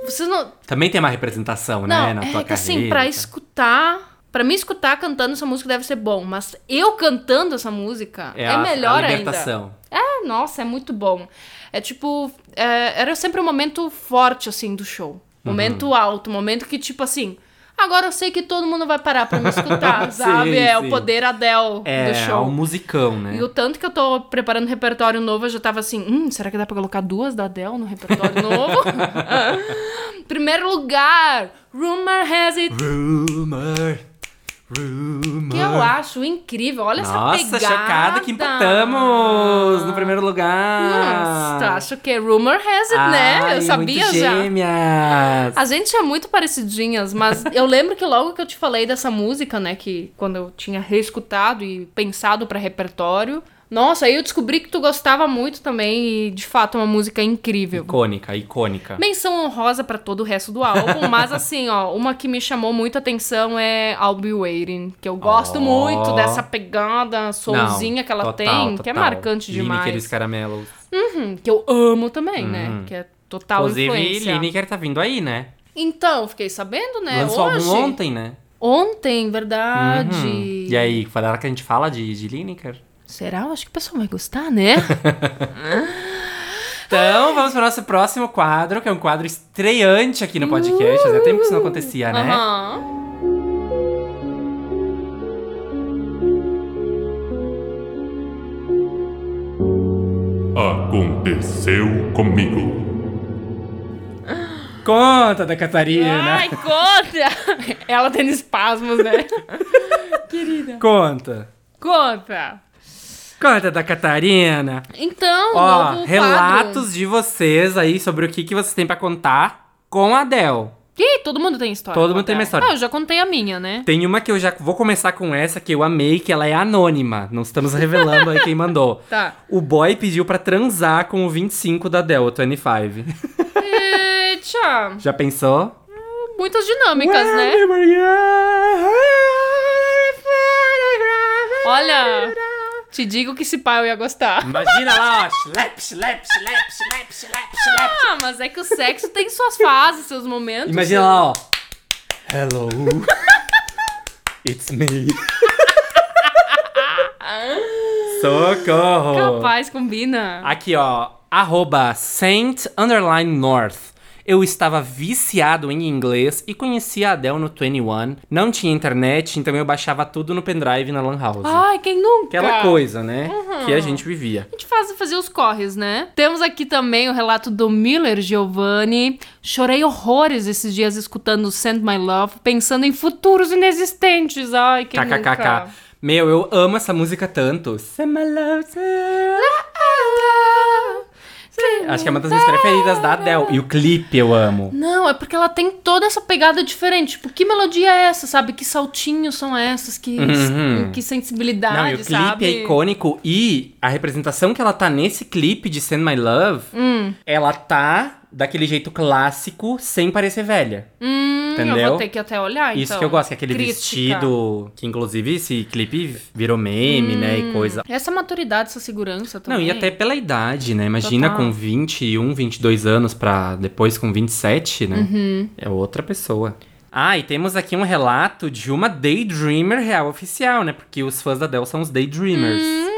Vocês não. Também tem uma representação, Não, né, na é tua que carreira. assim, pra escutar. Pra mim escutar cantando essa música deve ser bom, mas eu cantando essa música é, a, melhor a ainda. libertação. É, nossa, é muito bom. É tipo, é, era sempre um momento forte, assim, do show. Momento Uhum. alto, momento que, tipo assim, agora eu sei que todo mundo vai parar pra me escutar, [LAUGHS] Sim, sabe? É sim. o poder Adele É, do show. um musicão, né? E o tanto que eu tô preparando repertório novo, eu já tava assim, hum, será que dá pra colocar duas da Adele no repertório novo? [LAUGHS] [LAUGHS] Primeiro lugar, Rumor Has It, rumor. Que eu acho incrível. Olha Nossa, essa pegada. chocada que empatamos no primeiro lugar. Nossa, acho que é Rumor Has It, né? Ai, Eu sabia já. gêmeas. A gente é muito parecidinhas, mas [LAUGHS] eu lembro que logo que eu te falei dessa música, né, que quando eu tinha reescutado e pensado pra repertório, nossa, aí eu descobri que tu gostava muito também e de fato é uma música incrível. Icônica, icônica. Menção honrosa pra todo o resto do álbum, mas [LAUGHS] assim, ó, uma que me chamou muito a atenção é I'll Be Waiting, que eu gosto Oh. muito dessa pegada soulzinha que ela total, tem, que é total. marcante Lineker demais. caramelos. Uhum, que eu amo também, né? Que é total Inclusive, influência. Lineker tá vindo aí, né? Então, fiquei sabendo, né? Lançou hoje. álbum ontem, né? Ontem, verdade. Uhum. E aí, será que a gente fala de, de Lineker? Será? Eu acho que o pessoal vai gostar, né? [LAUGHS] Então, vamos para o nosso próximo quadro, que é um quadro estreante aqui no podcast. Fazia tempo que isso não acontecia, né? Aham. Aconteceu comigo. Conta da Catarina. Ai, conta! [LAUGHS] Ela tendo espasmos, né? [LAUGHS] Querida. Conta. Conta. Conta da Catarina. Então, Ó, relatos quadro. de vocês aí sobre o que, que vocês têm pra contar com a Adele. Ih, todo mundo tem história. Todo mundo tem uma história. Ah, eu já contei a minha, né? Tem uma que eu já vou começar com essa que eu amei, que ela é anônima. Não estamos revelando aí quem mandou. [LAUGHS] Tá. O boy pediu pra transar com o 25 da Adele, o 25. Eita! Já pensou? Muitas dinâmicas, né? Olha, te digo que esse pai eu ia gostar. Imagina lá, ó. [LAUGHS] Slap, slap, slap, slap, slap, slap. Ah, mas é que o sexo tem suas fases, seus momentos. Imagina lá, ó. Hello. [LAUGHS] It's me. [LAUGHS] Socorro. Capaz, combina. Aqui, ó. Arroba Saint Underline North. Eu estava viciado em inglês e conhecia a Adele no 21. Não tinha internet, então eu baixava tudo no pendrive na Lan House. Ai, quem nunca? Aquela coisa, né? Que a gente vivia. A gente faz, fazia os corres, né? Temos aqui também o relato do Miller Giovanni. Chorei horrores esses dias escutando Send My Love, pensando em futuros inexistentes. Ai, quem nunca? KKKK. Meu, eu amo essa música tanto. Send my love to- Acho que é uma das minhas preferidas da Adele. E o clipe eu amo. Não, é porque ela tem toda essa pegada diferente. Tipo, que melodia é essa, sabe? Que saltinhos são essas? Que, Uhum. que sensibilidade, Não, e o clipe sabe? é icônico. E a representação que ela tá nesse clipe de Send My Love, Hum. ela tá daquele jeito clássico, sem parecer velha. Hum, Entendeu? Eu vou ter que até olhar, Isso então. que eu gosto, que é aquele Crítica. vestido. Que inclusive esse clipe virou meme, né? E coisa. Essa maturidade, essa segurança Não, também. e até pela idade, né? Imagina Total. com 21, 22 anos pra depois com 27, né? Uhum. É outra pessoa. Ah, e temos aqui um relato de uma Daydreamer real oficial, né? Porque os fãs da Adele são os Daydreamers. Hum.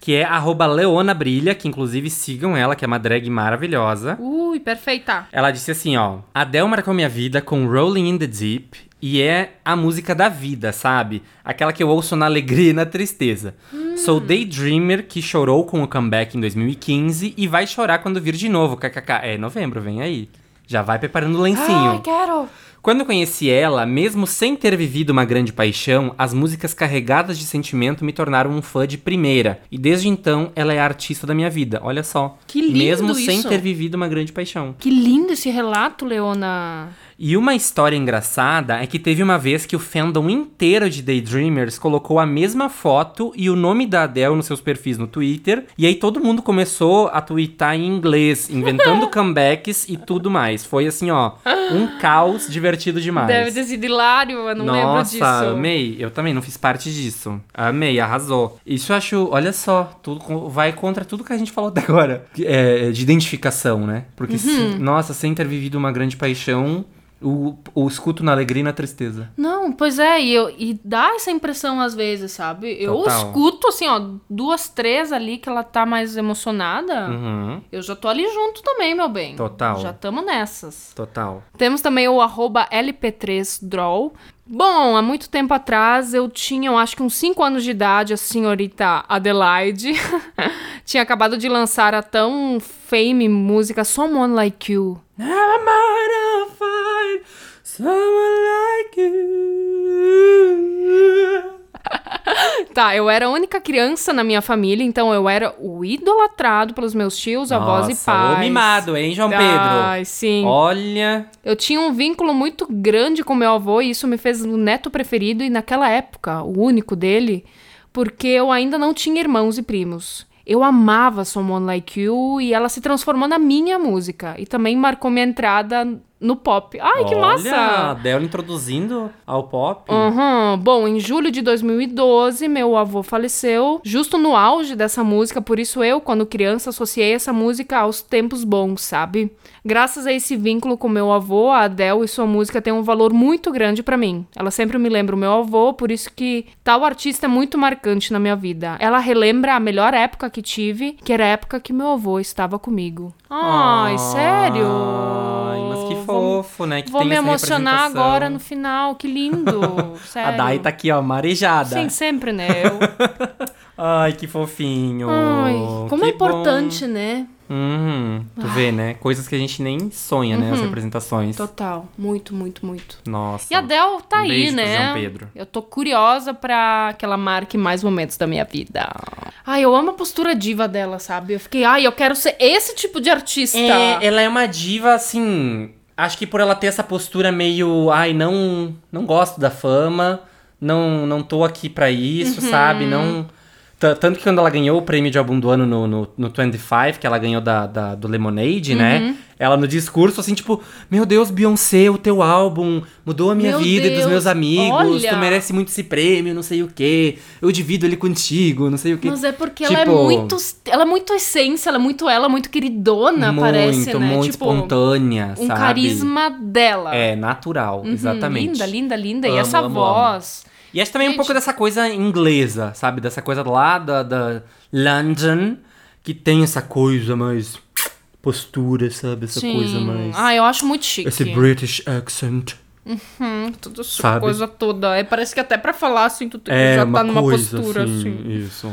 Que é arroba Leona Brilha, que inclusive sigam ela, que é uma drag maravilhosa. Ui, perfeita. Ela disse assim, ó. Adele marcou minha vida com Rolling in the Deep. E é a música da vida, sabe? Aquela que eu ouço na alegria e na tristeza. Sou Daydreamer que chorou com o comeback em 2015 e vai chorar quando vir de novo, kkk. É novembro, vem aí. Já vai preparando o lencinho. Ai, quero. Quando eu conheci ela, mesmo sem ter vivido uma grande paixão, as músicas carregadas de sentimento me tornaram um fã de primeira. E desde então, ela é a artista da minha vida. Olha só. Que lindo Mesmo sem isso. ter vivido uma grande paixão. Que lindo esse relato, Leona. E uma história engraçada é que teve uma vez que o fandom inteiro de Daydreamers colocou a mesma foto e o nome da Adele nos seus perfis no Twitter. E aí todo mundo começou a twittar em inglês, inventando [LAUGHS] comebacks e tudo mais. Foi assim, ó, um caos divertido demais. Deve ter sido hilário, eu não lembro disso. Nossa, amei. Eu também não fiz parte disso. Amei, arrasou. Isso eu acho, olha só, tudo vai contra tudo que a gente falou até agora. É, de identificação, né? Porque, se- Uhum. nossa, sem ter vivido uma grande paixão, o, o escuto na alegria e na tristeza. Não, pois é, e, eu, e dá essa impressão às vezes, sabe? Eu Total. escuto, assim, ó, duas, três ali que ela tá mais emocionada. Uhum, Eu já tô ali junto também, meu bem. Total. Já tamo nessas. total. Temos também o arroba LP3Draw. Bom, há muito tempo atrás eu tinha, eu acho que uns 5 anos de idade, a senhorita Adelaide [LAUGHS] tinha acabado de lançar a tão fame música Someone Like You. Never mind, I'll find someone like you. [LAUGHS] Tá, eu era a única criança na minha família, então eu era o idolatrado pelos meus tios, avós e Nossa, pais. mimado, hein, João Ai, Pedro? sim. Olha, Eu tinha um vínculo muito grande com meu avô e isso me fez o neto preferido e naquela época, o único dele, porque eu ainda não tinha irmãos e primos. Eu amava Someone Like You e ela se transformou na minha música. E também marcou minha entrada no pop. Ai, que olha, massa! Adele introduzindo ao pop. Uhum. Bom, em julho de 2012, meu avô faleceu, justo no auge dessa música, por isso eu, quando criança, associei essa música aos tempos bons, sabe? Graças a esse vínculo com meu avô, a Adele e sua música têm um valor muito grande pra mim. Ela sempre me lembra o meu avô, por isso que tal artista é muito marcante na minha vida. Ela relembra a melhor época que tive, que era a época que meu avô estava comigo. Ai, sério? Ai, que Vou- fofo, né? Que Vou me emocionar agora no final, que lindo. [LAUGHS] Sério. A Dai tá aqui, ó, marejada. Sim, sempre, né? Eu... [LAUGHS] Ai, que fofinho. Ai, como Que é importante, né? bom. Uhum, tu vê, né? Coisas que a gente nem sonha, né? As representações. Total. Muito, muito, muito. Nossa. E a Del tá Um aí, né? Pedro. Eu tô curiosa pra que ela marque mais momentos da minha vida. Ai, eu amo a postura diva dela, sabe? Eu fiquei, ai, eu quero ser esse tipo de artista. É, ela é uma diva, assim. Acho que por ela ter essa postura meio. Ai, não. Não gosto da fama. Não, não tô aqui pra isso, Uhum. sabe? Não. Tanto que quando ela ganhou o prêmio de álbum do ano no, no, no 25, que ela ganhou da, da- do Lemonade, Uhum. né? Ela no discurso, assim, tipo, meu Deus, Beyoncé, o teu álbum mudou a minha Meu vida e dos Deus, meus amigos. olha. Tu merece muito esse prêmio, não sei o quê. Eu divido ele contigo, não sei o quê. Mas é porque ela é Tipo, muito. Ela é muito essência, ela é muito ela, muito queridona, muito, parece, né? muito tipo, espontânea, um sabe? carisma dela. É, natural, Uhum, exatamente. Linda, linda, linda. e Amo, essa amo, voz. E acho também um Gente. pouco dessa coisa inglesa, sabe? Dessa coisa lá da, da London, que tem essa coisa mais postura, sabe? Essa Sim. coisa mais... Ah, eu acho muito chique. Esse British accent. Hum, tudo essa Sabe? coisa toda. É, parece que até pra falar assim, tu É, já tá numa coisa postura assim, assim. Isso.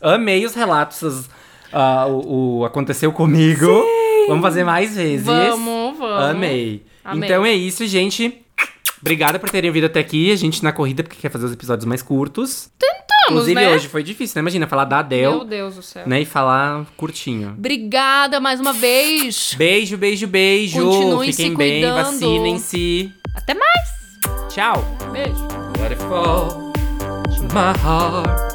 Amei os relatos. ah, o, o Aconteceu Comigo. Vamos fazer mais vezes. Vamos, vamos. Amei. Amei. Então é isso, gente. Obrigada por terem vindo até aqui. A gente na corrida, porque quer fazer os episódios mais curtos. Inclusive, né? hoje foi difícil, né? Imagina, falar da Adele, Meu Deus do céu. né? E falar curtinho. Obrigada mais uma vez. Beijo, beijo, beijo. Continuem Fiquem se bem, cuidando. vacinem-se. Até mais. Tchau. Beijo. Let it fall to my heart.